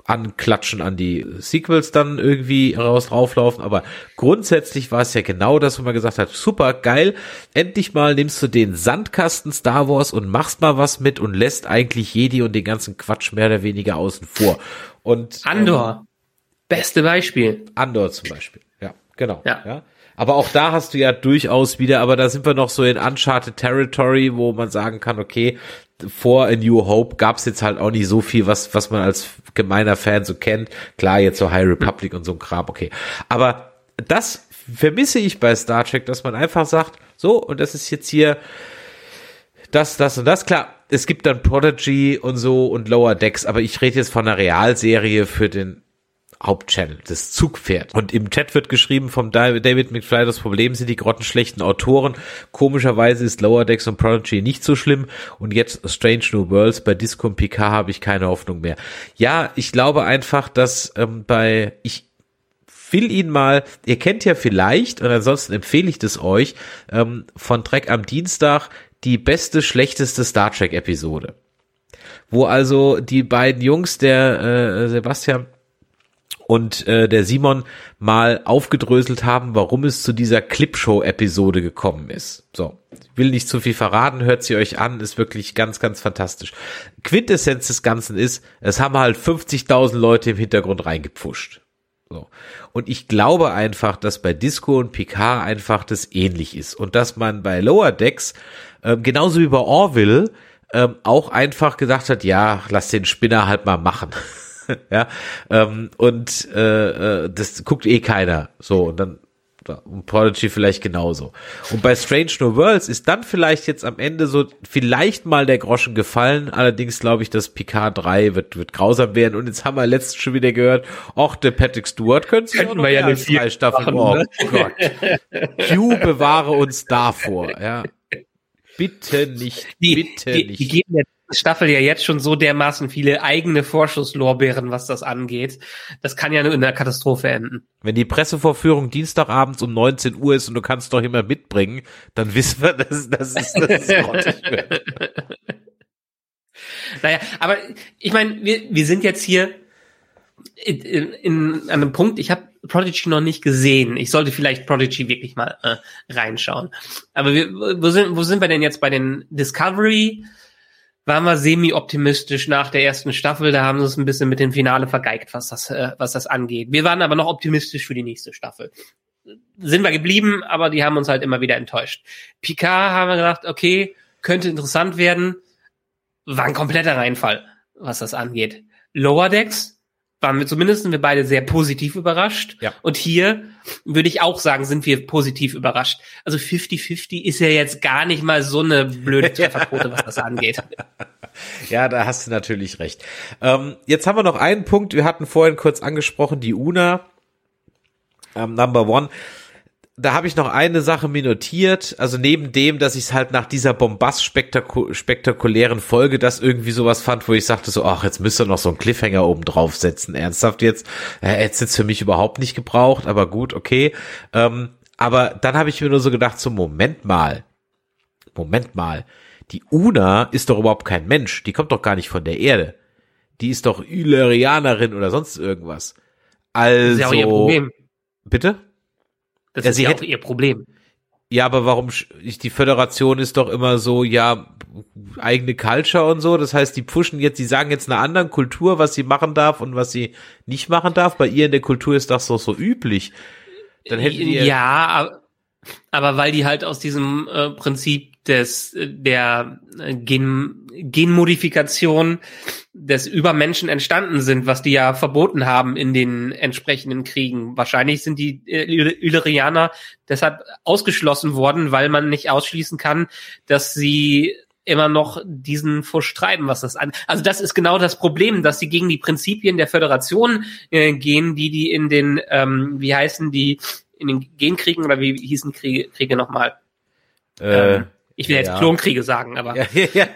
Speaker 3: anklatschen an die Sequels dann irgendwie raus drauflaufen, aber grundsätzlich war es ja genau das, wo man gesagt hat, super geil, endlich mal nimmst du den Sandkasten Star Wars und machst mal was mit und lässt eigentlich Jedi und den ganzen Quatsch mehr oder weniger außen vor. Und
Speaker 4: Andor, ähm, beste Beispiel.
Speaker 3: Andor zum Beispiel, ja, genau. Ja. ja. Aber auch da hast du ja durchaus wieder, aber da sind wir noch so in Uncharted Territory, wo man sagen kann, okay, vor A New Hope gab's jetzt halt auch nicht so viel, was, was man als gemeiner Fan so kennt. Klar, jetzt so High Republic und so ein Kram, okay. Aber das vermisse ich bei Star Trek, dass man einfach sagt, so, und das ist jetzt hier das, das und das. Klar, es gibt dann Prodigy und so und Lower Decks, aber ich rede jetzt von einer Realserie für den Hauptchannel, das Zugpferd. Und im Chat wird geschrieben vom David McFly, das Problem sind die grottenschlechten Autoren. Komischerweise ist Lower Decks und Prodigy nicht so schlimm. Und jetzt Strange New Worlds bei Disco und Picard habe ich keine Hoffnung mehr. Ja, ich glaube einfach, dass ähm, bei, ich, will ihn mal, ihr kennt ja vielleicht, und ansonsten empfehle ich das euch, ähm, von Trek am Dienstag die beste, schlechteste Star Trek Episode. Wo also die beiden Jungs, der äh, Sebastian und äh, der Simon mal aufgedröselt haben, warum es zu dieser Clipshow-Episode gekommen ist. So, ich will nicht zu viel verraten, hört sie euch an, ist wirklich ganz, ganz fantastisch. Quintessenz des Ganzen ist, es haben halt 50.000 Leute im Hintergrund reingepfuscht. So. Und ich glaube einfach, dass bei Disco und Picard einfach das ähnlich ist und dass man bei Lower Decks äh, genauso wie bei Orville ähm, auch einfach gedacht hat, ja, lass den Spinner halt mal machen. ja, ähm, und äh, äh, das guckt eh keiner. So, und dann und Prodigy vielleicht genauso. Und bei Strange New Worlds ist dann vielleicht jetzt am Ende so vielleicht mal der Groschen gefallen. Allerdings glaube ich, dass Picard 3 wird, wird grausam werden. Und jetzt haben wir letztens schon wieder gehört, ach, der Patrick Stewart könnte
Speaker 4: Könnten wir ja eine drei Staffeln.
Speaker 3: Oh ne? Gott. Q bewahre uns davor, ja. Bitte nicht,
Speaker 4: die,
Speaker 3: bitte
Speaker 4: die,
Speaker 3: nicht.
Speaker 4: Die geben der Staffel ja jetzt schon so dermaßen viele eigene Vorschusslorbeeren, was das angeht. Das kann ja nur in einer Katastrophe enden.
Speaker 3: Wenn die Pressevorführung Dienstagabends um 19 Uhr ist und du kannst doch immer mitbringen, dann wissen wir, dass, es, dass es grottig wird.
Speaker 4: Naja, aber ich meine, wir, wir sind jetzt hier in, in, in an einem Punkt, ich habe Prodigy noch nicht gesehen. Ich sollte vielleicht Prodigy wirklich mal äh, reinschauen. Aber wir, wo, sind, wo sind wir denn jetzt bei den Discovery? Waren wir semi-optimistisch nach der ersten Staffel, da haben sie es ein bisschen mit dem Finale vergeigt, was das, äh, was das angeht. Wir waren aber noch optimistisch für die nächste Staffel. Sind wir geblieben, aber die haben uns halt immer wieder enttäuscht. Picard haben wir gedacht, okay, könnte interessant werden. War ein kompletter Reinfall, was das angeht. Lower Decks waren wir zumindest sind wir beide sehr positiv überrascht.
Speaker 3: Ja.
Speaker 4: Und hier würde ich auch sagen, sind wir positiv überrascht. Also 50-50 ist ja jetzt gar nicht mal so eine blöde Trefferquote, was das angeht.
Speaker 3: Ja, da hast du natürlich recht. Ähm, jetzt haben wir noch einen Punkt. Wir hatten vorhin kurz angesprochen, die UNA, ähm, Number One da habe ich noch eine Sache mir notiert, also neben dem, dass ich es halt nach dieser bombast-spektakulären Folge das irgendwie sowas fand, wo ich sagte so, ach, jetzt müsste noch so ein Cliffhanger oben draufsetzen, ernsthaft jetzt, äh, jetzt jetzt für mich überhaupt nicht gebraucht, aber gut, okay. Ähm, aber dann habe ich mir nur so gedacht, so Moment mal, Moment mal, die Una ist doch überhaupt kein Mensch, die kommt doch gar nicht von der Erde. Die ist doch Illyrianerin oder sonst irgendwas. Also, das ist ja auch ihr
Speaker 4: also Problem.
Speaker 3: Bitte?
Speaker 4: Das ja, ist ja auch ihr Problem.
Speaker 3: Ja, aber warum, die Föderation ist doch immer so, ja, eigene Culture und so. Das heißt, die pushen jetzt, die sagen jetzt einer anderen Kultur, was sie machen darf und was sie nicht machen darf. Bei ihr in der Kultur ist das doch so üblich.
Speaker 4: Dann hätten die ja, aber, aber weil die halt aus diesem äh, Prinzip des der Gen, Genmodifikation des Übermenschen entstanden sind, was die ja verboten haben in den entsprechenden Kriegen. Wahrscheinlich sind die äh, Illyrianer deshalb ausgeschlossen worden, weil man nicht ausschließen kann, dass sie immer noch diesen Fusch treiben, was das an. Also das ist genau das Problem, dass sie gegen die Prinzipien der Föderation äh, gehen, die die in den, ähm, wie heißen die, in den Genkriegen oder wie hießen Kriege, Kriege nochmal? Äh, ähm, ich will ja, jetzt Klonkriege sagen, aber ja, ja.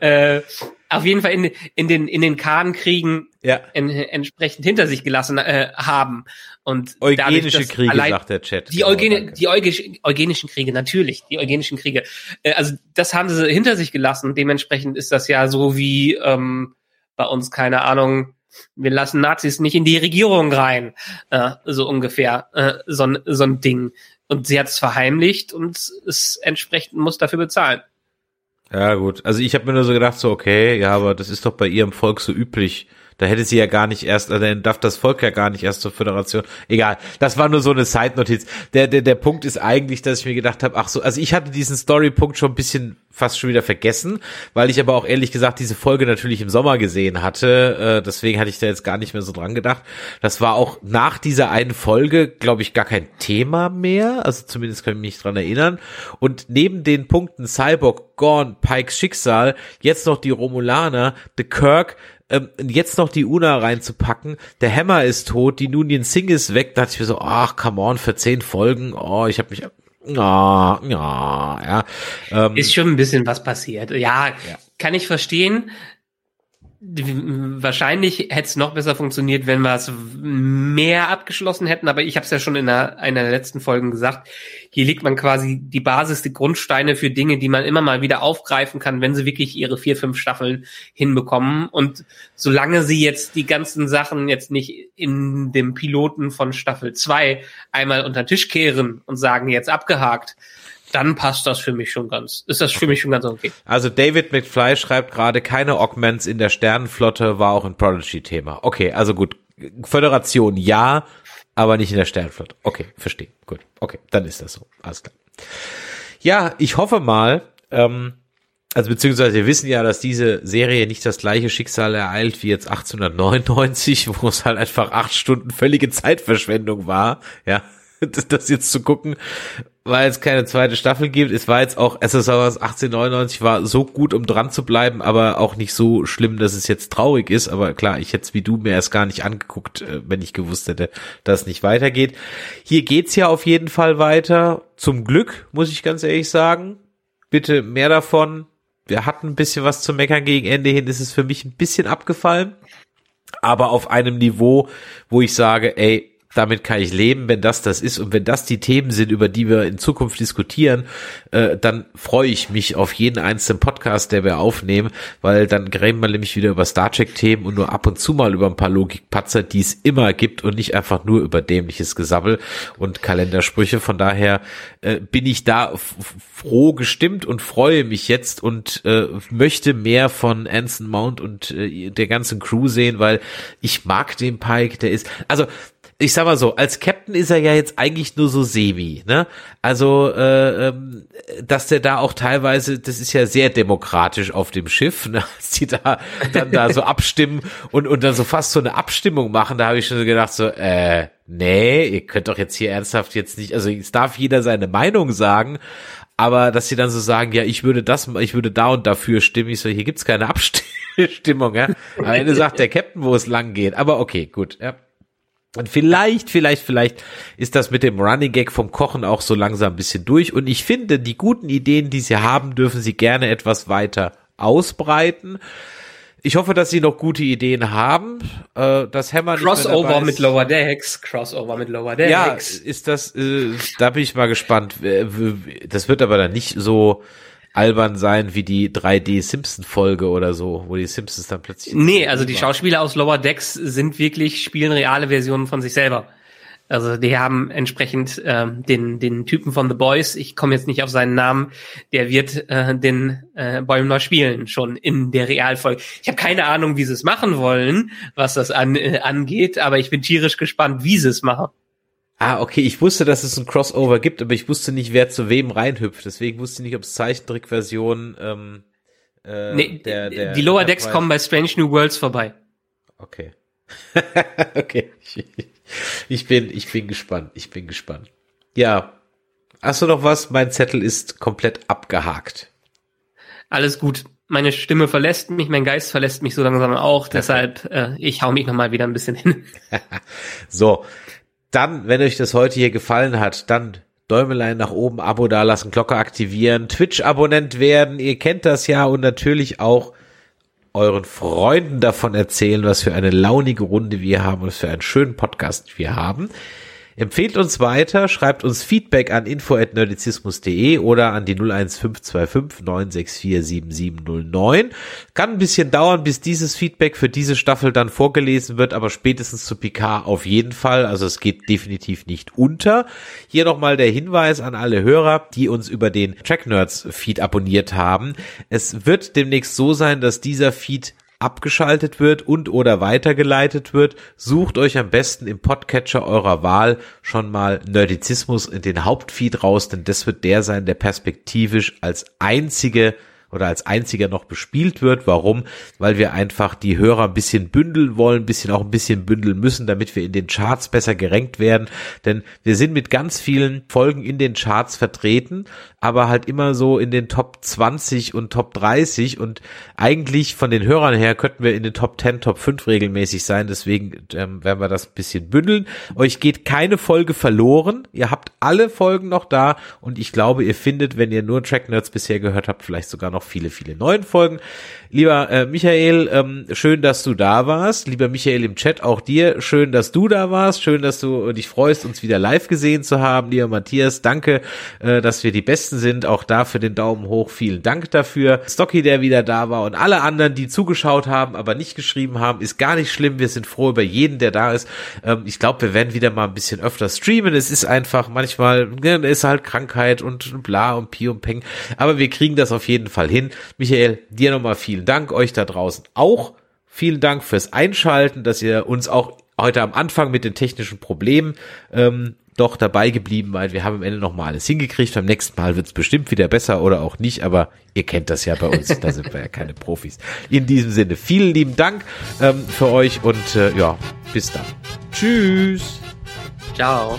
Speaker 4: äh, auf jeden Fall in, in den in den Kahnkriegen
Speaker 3: ja.
Speaker 4: en, entsprechend hinter sich gelassen äh, haben und
Speaker 3: eugenische dadurch, Kriege sagt der Chat.
Speaker 4: Die, Eugene, die Euge, eugenischen Kriege natürlich, die eugenischen Kriege. Äh, also das haben sie hinter sich gelassen. Dementsprechend ist das ja so wie ähm, bei uns keine Ahnung wir lassen Nazis nicht in die Regierung rein, äh, so ungefähr, äh, so, so ein Ding. Und sie hat es verheimlicht und es entsprechend muss dafür bezahlen.
Speaker 3: Ja, gut. Also ich habe mir nur so gedacht, so, okay, ja, aber das ist doch bei ihrem Volk so üblich. Da hätte sie ja gar nicht erst, also dann darf das Volk ja gar nicht erst zur Föderation. Egal, das war nur so eine Side-Notiz. Der, der, der Punkt ist eigentlich, dass ich mir gedacht habe, ach so, also ich hatte diesen Story-Punkt schon ein bisschen fast schon wieder vergessen, weil ich aber auch ehrlich gesagt diese Folge natürlich im Sommer gesehen hatte. Äh, deswegen hatte ich da jetzt gar nicht mehr so dran gedacht. Das war auch nach dieser einen Folge, glaube ich, gar kein Thema mehr. Also zumindest kann ich mich dran erinnern. Und neben den Punkten Cyborg, Gorn, Pikes Schicksal, jetzt noch die Romulaner, The Kirk, ähm, jetzt noch die Una reinzupacken, der Hammer ist tot, die Nunien Singh ist weg, da dachte ich mir so, ach, come on, für zehn Folgen, oh, ich habe mich, ja, ja, ja.
Speaker 4: Ähm, ist schon ein bisschen was passiert. Ja, ja, kann ich verstehen. wahrscheinlich hätte es noch besser funktioniert, wenn wir es mehr abgeschlossen hätten, aber ich habe es ja schon in einer, einer der letzten Folgen gesagt, hier legt man quasi die Basis, die Grundsteine für Dinge, die man immer mal wieder aufgreifen kann, wenn sie wirklich ihre vier, fünf Staffeln hinbekommen. Und solange sie jetzt die ganzen Sachen jetzt nicht in dem Piloten von Staffel zwei einmal unter den Tisch kehren und sagen, jetzt abgehakt, dann passt das für mich schon ganz, ist das für mich schon ganz okay.
Speaker 3: Also David McFly schreibt gerade, keine Augments in der Sternenflotte war auch ein Prodigy-Thema. Okay, also gut. Föderation ja, aber nicht in der Sternenflotte. Okay, verstehe. Gut. Okay, dann ist das so. Alles klar. Ja, ich hoffe mal, ähm, also beziehungsweise wir wissen ja, dass diese Serie nicht das gleiche Schicksal ereilt wie jetzt 1899, wo es halt einfach acht Stunden völlige Zeitverschwendung war, ja, das, jetzt zu gucken, weil es keine zweite Staffel gibt. Es war jetzt auch SSR 1899 war so gut, um dran zu bleiben, aber auch nicht so schlimm, dass es jetzt traurig ist. Aber klar, ich hätte es wie du mir erst gar nicht angeguckt, äh, wenn ich gewusst hätte, dass es nicht weitergeht. Hier geht's ja auf jeden Fall weiter. Zum Glück, muss ich ganz ehrlich sagen. Bitte mehr davon. Wir hatten ein bisschen was zu meckern gegen Ende hin. Ist es für mich ein bisschen abgefallen. Aber auf einem Niveau, wo ich sage, ey, damit kann ich leben, wenn das das ist und wenn das die Themen sind, über die wir in Zukunft diskutieren, äh, dann freue ich mich auf jeden einzelnen Podcast, der wir aufnehmen, weil dann reden wir nämlich wieder über Star Trek Themen und nur ab und zu mal über ein paar Logikpatzer, die es immer gibt und nicht einfach nur über dämliches Gesabbel und Kalendersprüche. Von daher äh, bin ich da froh gestimmt und freue mich jetzt und äh, möchte mehr von Anson Mount und äh, der ganzen Crew sehen, weil ich mag den Pike, der ist, also ich sag mal so, als Captain ist er ja jetzt eigentlich nur so semi, ne? Also, äh, ähm, dass der da auch teilweise, das ist ja sehr demokratisch auf dem Schiff, ne? Als die da dann da so abstimmen und, und dann so fast so eine Abstimmung machen, da habe ich schon so gedacht, so, äh, nee, ihr könnt doch jetzt hier ernsthaft jetzt nicht, also es darf jeder seine Meinung sagen, aber dass sie dann so sagen, ja, ich würde das, ich würde da und dafür stimmen, ich so, hier gibt's keine Abstimmung, ja. Am Ende sagt der Captain, wo es lang geht, aber okay, gut, ja. Und vielleicht, vielleicht, vielleicht ist das mit dem Running Gag vom Kochen auch so langsam ein bisschen durch. Und ich finde, die guten Ideen, die sie haben, dürfen sie gerne etwas weiter ausbreiten. Ich hoffe, dass sie noch gute Ideen haben. Äh, das Hammer
Speaker 4: Crossover mit Lower Decks, Crossover mit Lower Decks.
Speaker 3: Ja, ist das, äh, da bin ich mal gespannt. Das wird aber dann nicht so, albern sein wie die 3D Simpson Folge oder so, wo die Simpsons dann plötzlich.
Speaker 4: Nee, also die Schauspieler aus Lower Decks sind wirklich, spielen reale Versionen von sich selber. Also die haben entsprechend ähm, den, den Typen von The Boys, ich komme jetzt nicht auf seinen Namen, der wird äh, den äh, Bäumler spielen, schon in der Realfolge. Ich habe keine Ahnung, wie sie es machen wollen, was das an, äh, angeht, aber ich bin tierisch gespannt, wie sie es machen.
Speaker 3: Ah, okay, ich wusste, dass es ein Crossover gibt, aber ich wusste nicht, wer zu wem reinhüpft. Deswegen wusste ich nicht, ob es Zeichentrickversionen ähm,
Speaker 4: äh, nee, der, der, die Lower Decks kommen bei Strange New Worlds vorbei.
Speaker 3: Okay. okay. Ich bin, ich bin gespannt. Ich bin gespannt. Ja. Hast du noch was? Mein Zettel ist komplett abgehakt.
Speaker 4: Alles gut. Meine Stimme verlässt mich, mein Geist verlässt mich so langsam auch. Deshalb, äh, ich hau mich noch mal wieder ein bisschen hin.
Speaker 3: so, dann, wenn euch das heute hier gefallen hat, dann Däumelein nach oben, Abo dalassen, Glocke aktivieren, Twitch-Abonnent werden, ihr kennt das ja und natürlich auch euren Freunden davon erzählen, was für eine launige Runde wir haben und was für einen schönen Podcast wir haben. Empfehlt uns weiter, schreibt uns Feedback an info@nerdizismus.de oder an die 01525 964 7709. Kann ein bisschen dauern, bis dieses Feedback für diese Staffel dann vorgelesen wird, aber spätestens zu Picard auf jeden Fall. Also es geht definitiv nicht unter. Hier nochmal der Hinweis an alle Hörer, die uns über den Track Nerds Feed abonniert haben. Es wird demnächst so sein, dass dieser Feed abgeschaltet wird und oder weitergeleitet wird, sucht euch am besten im Podcatcher eurer Wahl schon mal Nerdizismus in den Hauptfeed raus, denn das wird der sein, der perspektivisch als einzige oder als einziger noch bespielt wird. Warum? Weil wir einfach die Hörer ein bisschen bündeln wollen, ein bisschen auch ein bisschen bündeln müssen, damit wir in den Charts besser gerankt werden. Denn wir sind mit ganz vielen Folgen in den Charts vertreten, aber halt immer so in den Top 20 und Top 30 und eigentlich von den Hörern her könnten wir in den Top 10, Top 5 regelmäßig sein. Deswegen ähm, werden wir das ein bisschen bündeln. Euch geht keine Folge verloren. Ihr habt alle Folgen noch da und ich glaube, ihr findet, wenn ihr nur Track Nerds bisher gehört habt, vielleicht sogar noch viele, viele neuen Folgen. Lieber äh, Michael, ähm, schön, dass du da warst. Lieber Michael im Chat, auch dir schön, dass du da warst. Schön, dass du dich freust, uns wieder live gesehen zu haben. Lieber Matthias, danke, äh, dass wir die Besten sind. Auch da für den Daumen hoch. Vielen Dank dafür. Stocky, der wieder da war und alle anderen, die zugeschaut haben, aber nicht geschrieben haben, ist gar nicht schlimm. Wir sind froh über jeden, der da ist. Ähm, ich glaube, wir werden wieder mal ein bisschen öfter streamen. Es ist einfach manchmal, ne, ist halt Krankheit und bla und Pi und Peng. Aber wir kriegen das auf jeden Fall hin. Michael, dir nochmal vielen Dank euch da draußen auch. Vielen Dank fürs Einschalten, dass ihr uns auch heute am Anfang mit den technischen Problemen ähm, doch dabei geblieben, weil wir haben am Ende noch mal alles hingekriegt. Beim nächsten Mal wird es bestimmt wieder besser oder auch nicht, aber ihr kennt das ja bei uns, da sind wir ja keine Profis. In diesem Sinne, vielen lieben Dank ähm, für euch und äh, ja, bis dann. Tschüss.
Speaker 4: Ciao.